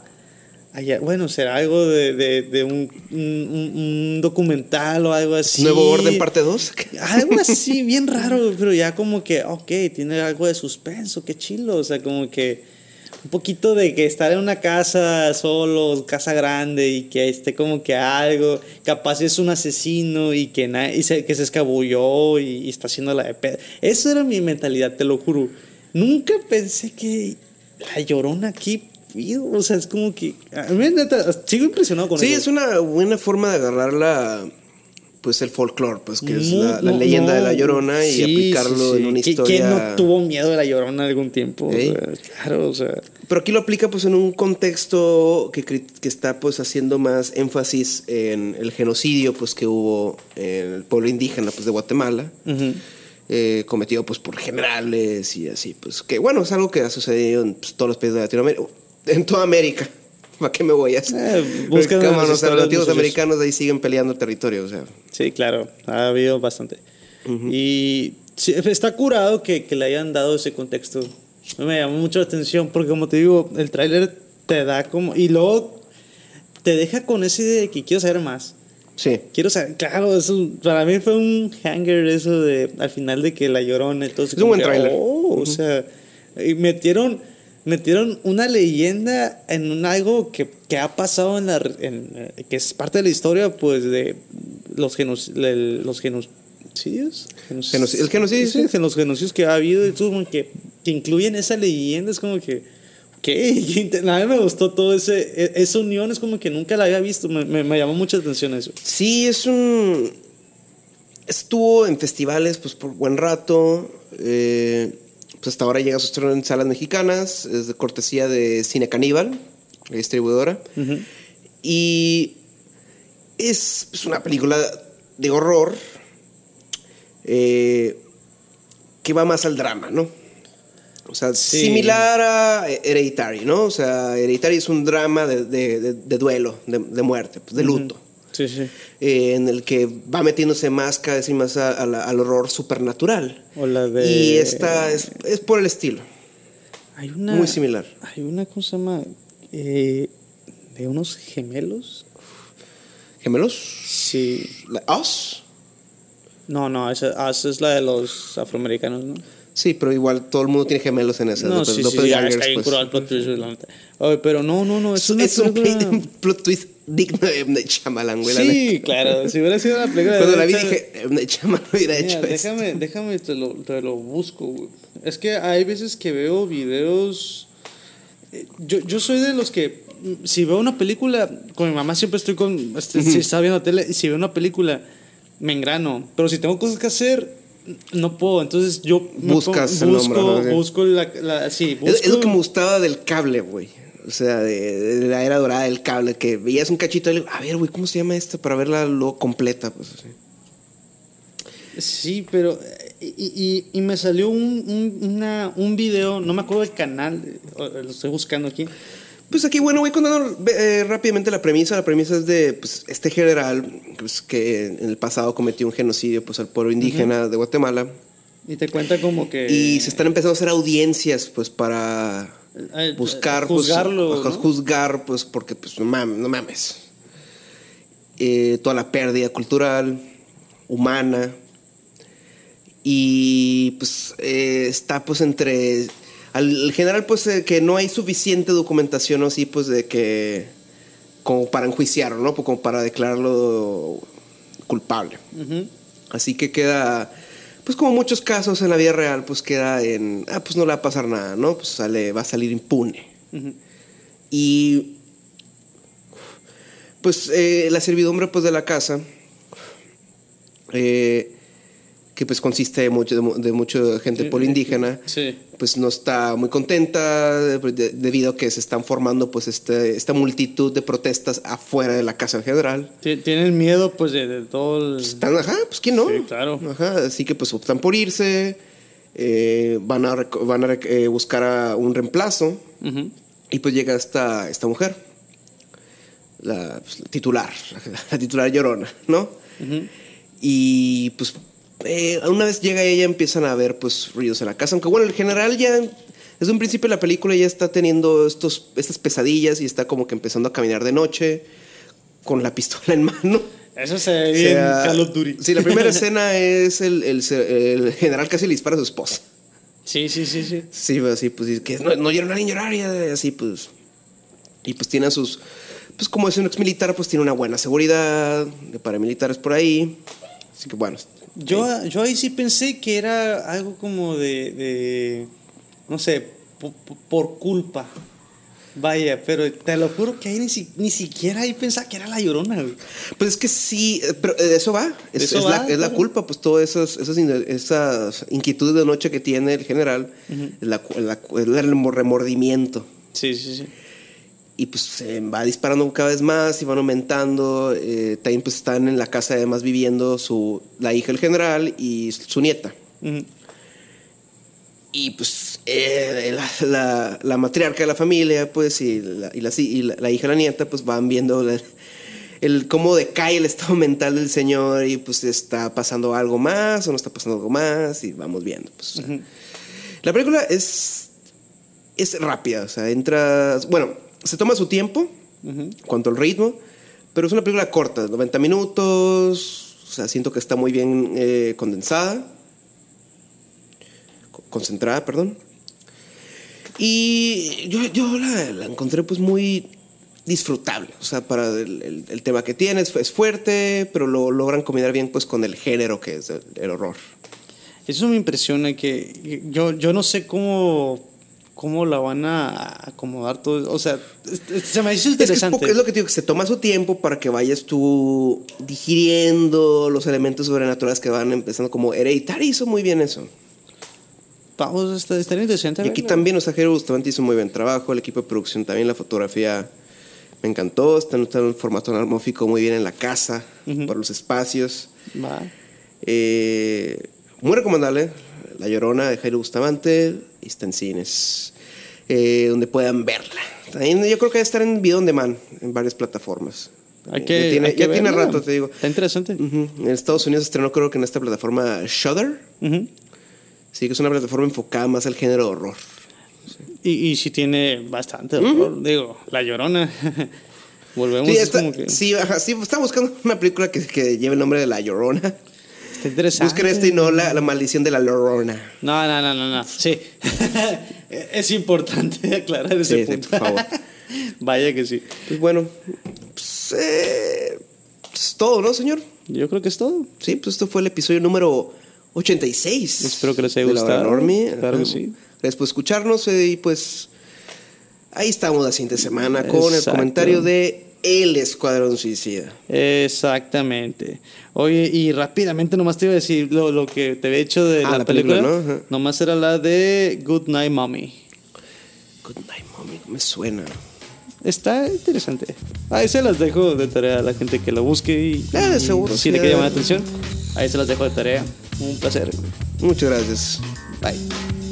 a- a- a ya- bueno, será algo de, de- de un, un- documental o algo así. Nuevo Orden parte 2. Algo así, bien raro, pero ya como que, ok, tiene algo de suspenso, qué chilo, o sea, como que un poquito de que estar en una casa solo, casa grande y que esté como que algo, capaz es un asesino y que, na- y se, que se escabulló y, y está haciendo la de pedo. Esa era mi mentalidad, te lo juro. Nunca pensé que la llorona aquí, o sea, es como que, a mí neta, sigo impresionado con Sí, eso. es una buena forma de agarrar la, pues el folclore, pues que es la, la no, leyenda no. de la llorona y Sí, aplicarlo sí, en una sí. ¿Qui- historia. ¿Quién no tuvo miedo de la llorona algún tiempo? O Ey. sea, claro, o sea. Pero aquí lo aplica pues en un contexto que, que está pues haciendo más énfasis en el genocidio pues que hubo en el pueblo indígena pues de Guatemala, eh, cometido pues por generales y así, pues que bueno, es algo que ha sucedido en pues, todos los países de Latinoamérica, en toda América. ¿Para qué me voy a hacer? Eh, buscan los nativos americanos ahí siguen peleando territorio, o sea. Sí, claro, ha habido bastante. Y sí, está curado que, que le hayan dado ese contexto. Me llamó mucho la atención porque, como te digo, el tráiler te da como. Y luego te deja con esa idea de que quiero saber más. Sí. Quiero saber, claro, eso para mí fue un hanger eso de al final de que la llorona eso. Es un buen tráiler. oh, O sea, y metieron, metieron una leyenda en un algo que, que ha pasado en la, en, eh, que es parte de la historia, pues, de los, genos, los genocidios. El genocidio, Sí, sí. los genocidios que ha habido y todo, que, que incluyen esa leyenda, es como que... ¿Qué? A mí me gustó todo ese, e- esa unión, es como que nunca la había visto, me, me, me llamó mucha atención eso. Sí, es un. Estuvo en festivales pues por buen rato. eh, pues hasta ahora llega a su estreno en salas mexicanas. Es de cortesía de Cine Caníbal, la distribuidora. Y es una película de horror eh, que va más al drama, ¿no? O sea, Sí. similar a Hereditary, ¿no? O sea, Hereditary es un drama de, de- de- de duelo, de, de muerte, pues, de luto. Sí, sí. eh, en el que va metiéndose más cada vez más a- a la- al horror supernatural. O la de. Y esta es, es por el estilo, Hay una. muy similar. Hay una cosa llama. Eh, de unos gemelos. ¿Gemelos? Sí. ¿Us? No, no, esa, esa es la de los afroamericanos, ¿no? Sí, pero igual todo el mundo tiene gemelos en esa. No, Los sí, sí, ya está bien pues. curado el plot twist. Oye, pero no, no, no, es, Es, una es un, película- un plot twist digno de M. Night Shyamalan, güey. la Sí, claro, si hubiera sido una película de Cuando la vi dije, M. Night Shyamalan hubiera Mira, hecho eso. déjame, déjame, te lo, te lo busco, güey. Es que hay veces que veo videos. eh, Yo, yo soy de los que, mm, si veo una película, con mi mamá siempre estoy con. este, Si está viendo tele, y si veo una película, me engrano. Pero si tengo cosas que hacer, no puedo. Entonces yo. Buscas pongo- el nombre, busco, busco la, la- Sí, Es, es lo busco- que me gustaba del cable, güey. O sea, de, de la era dorada del cable, que veías un cachito y le a ver, güey, ¿cómo se llama esto? Para verla luego completa, pues así. Sí, pero. Y, y- y me salió un, un, una- un video, no me acuerdo del canal, lo estoy buscando aquí. Pues aquí, bueno, voy contando eh, rápidamente la premisa. La premisa es de pues, este general pues, que en el pasado cometió un genocidio pues, al pueblo indígena de Guatemala. Y te cuenta como que. Y se están empezando a hacer audiencias pues para eh, buscar, Juzgarlo. pues, ¿no? juzgar, pues porque pues no mames, no mames. Eh, toda la pérdida cultural, humana. Y pues eh, está pues entre al general pues eh, que no hay suficiente documentación así pues de que como para enjuiciarlo, ¿no? Como para declararlo culpable. Así que queda, pues como muchos casos en la vida real, pues queda en, ah, pues no le va a pasar nada, ¿no? Pues sale, va a salir impune. Y pues eh, la servidumbre pues de la casa, eh, que pues consiste de mucho, de, mu- de mucha gente Sí, polindígena, Sí. pues no está muy contenta de- de- debido a que se están formando pues este, esta multitud de protestas afuera de la casa en general. Ti- Tienen miedo, pues, de, todo el. Están, ajá, pues quién no. Sí, claro. Ajá, así que pues optan por irse, eh, van a, van a eh, buscar a un reemplazo y pues llega esta, esta mujer, la, pues, la titular, la titular llorona, ¿no? Y pues eh, una vez llega ella empiezan a ver pues ruidos en la casa, aunque bueno, el general ya desde un principio de la película ya está teniendo estos, estas pesadillas y está como que empezando a caminar de noche con la pistola en mano. Eso se ve O bien sea, Call of Duty. Sí, la primera escena es el, el, el general casi le dispara a su esposa. Sí, sí, sí, sí. Sí, pues, así, pues, que no, no llorar ni llorar, y así, pues. Y pues tiene a sus. Pues como es un ex militar, pues tiene una buena seguridad de paramilitares por ahí. Así que bueno. Yo, yo ahí sí pensé que era algo como de, de no sé, po- po- por, culpa. Vaya, pero te lo juro que ahí ni, si- ni siquiera ahí pensaba que era la llorona. güey. Pues es que sí, eh, pero eh, eso va. Es, eso es va, la, es la claro. culpa, pues todas esas, esas, esas inquietudes de noche que tiene el general, la, la el remordimiento. Sí, sí, sí. Y pues se va disparando cada vez más y van aumentando. eh, también pues están en la casa además viviendo su, la hija del general y su nieta. Ujú. Y pues eh, la, la- la matriarca de la familia, pues, y la, y la, y la- hija y la nieta, pues van viendo el cómo decae el estado mental del señor y pues está pasando algo más o no está pasando algo más y vamos viendo. Pues, o sea. La película es, es rápida, o sea, entra, bueno, se toma su tiempo cuanto al ritmo, pero es una película corta, 90 minutos, o sea, siento que está muy bien eh, condensada, co- concentrada, perdón. Y yo, yo la, la encontré pues muy disfrutable, o sea, para el, el- el tema que tiene, es, es fuerte, pero lo logran combinar bien pues con el género que es el, el horror. Eso me impresiona que yo, yo no sé cómo, cómo la van a acomodar todo. O sea, se me hizo Es, que es, interesante. es lo que te digo, que se toma su tiempo para que vayas tú digiriendo los elementos sobrenaturales que van empezando como Hereditary hizo muy bien eso. Vamos, está, estaría interesante. Y aquí verla. también, o sea, Jero Bustamante hizo muy buen trabajo, el equipo de producción también, la fotografía me encantó, está está en un formato anamórfico muy bien en la casa, por los espacios. Va. Eh, muy recomendable, La Llorona de Jairo Bustamante, está en cines, eh, donde puedan verla. También yo creo que debe estar en video on demand, en varias plataformas. Hay Ya tiene, hay que ya tiene verla. rato, te digo. Está interesante. En Estados Unidos estrenó creo que en esta plataforma Shudder. Ujú. Sí, que es una plataforma enfocada más al género de horror. Y, y sí tiene bastante horror. Digo, La Llorona. Volvemos Sí, es está- como que... sí, ajá, sí, estaba buscando una película que, que lleve el nombre de La Llorona. Está interesante. Busquen este y no la, la maldición de la Llorona. No, no, no, no, no. Sí. es importante aclarar ese Sí, sí, punto. por favor. Vaya que sí. Pues bueno, pues, eh, es todo, ¿no, señor? Yo creo que es todo. Sí, pues esto fue el episodio número 86. Espero que les haya gustado. Normie. Claro que sí. Gracias por escucharnos eh, y pues ahí estamos la siguiente semana con el comentario de El Escuadrón Suicida. Exactamente. Oye, y rápidamente nomás te iba a decir lo, lo que te había hecho de Ah, la, la película. película, ¿no? Nomás era la de Good Night Mommy. Good night, mommy. Me suena. está interesante. Ahí se las dejo de tarea a la gente que lo busque y, seguro, si le quiere llamar la atención. Ahí se las dejo de tarea. Un placer. Muchas gracias. Bye.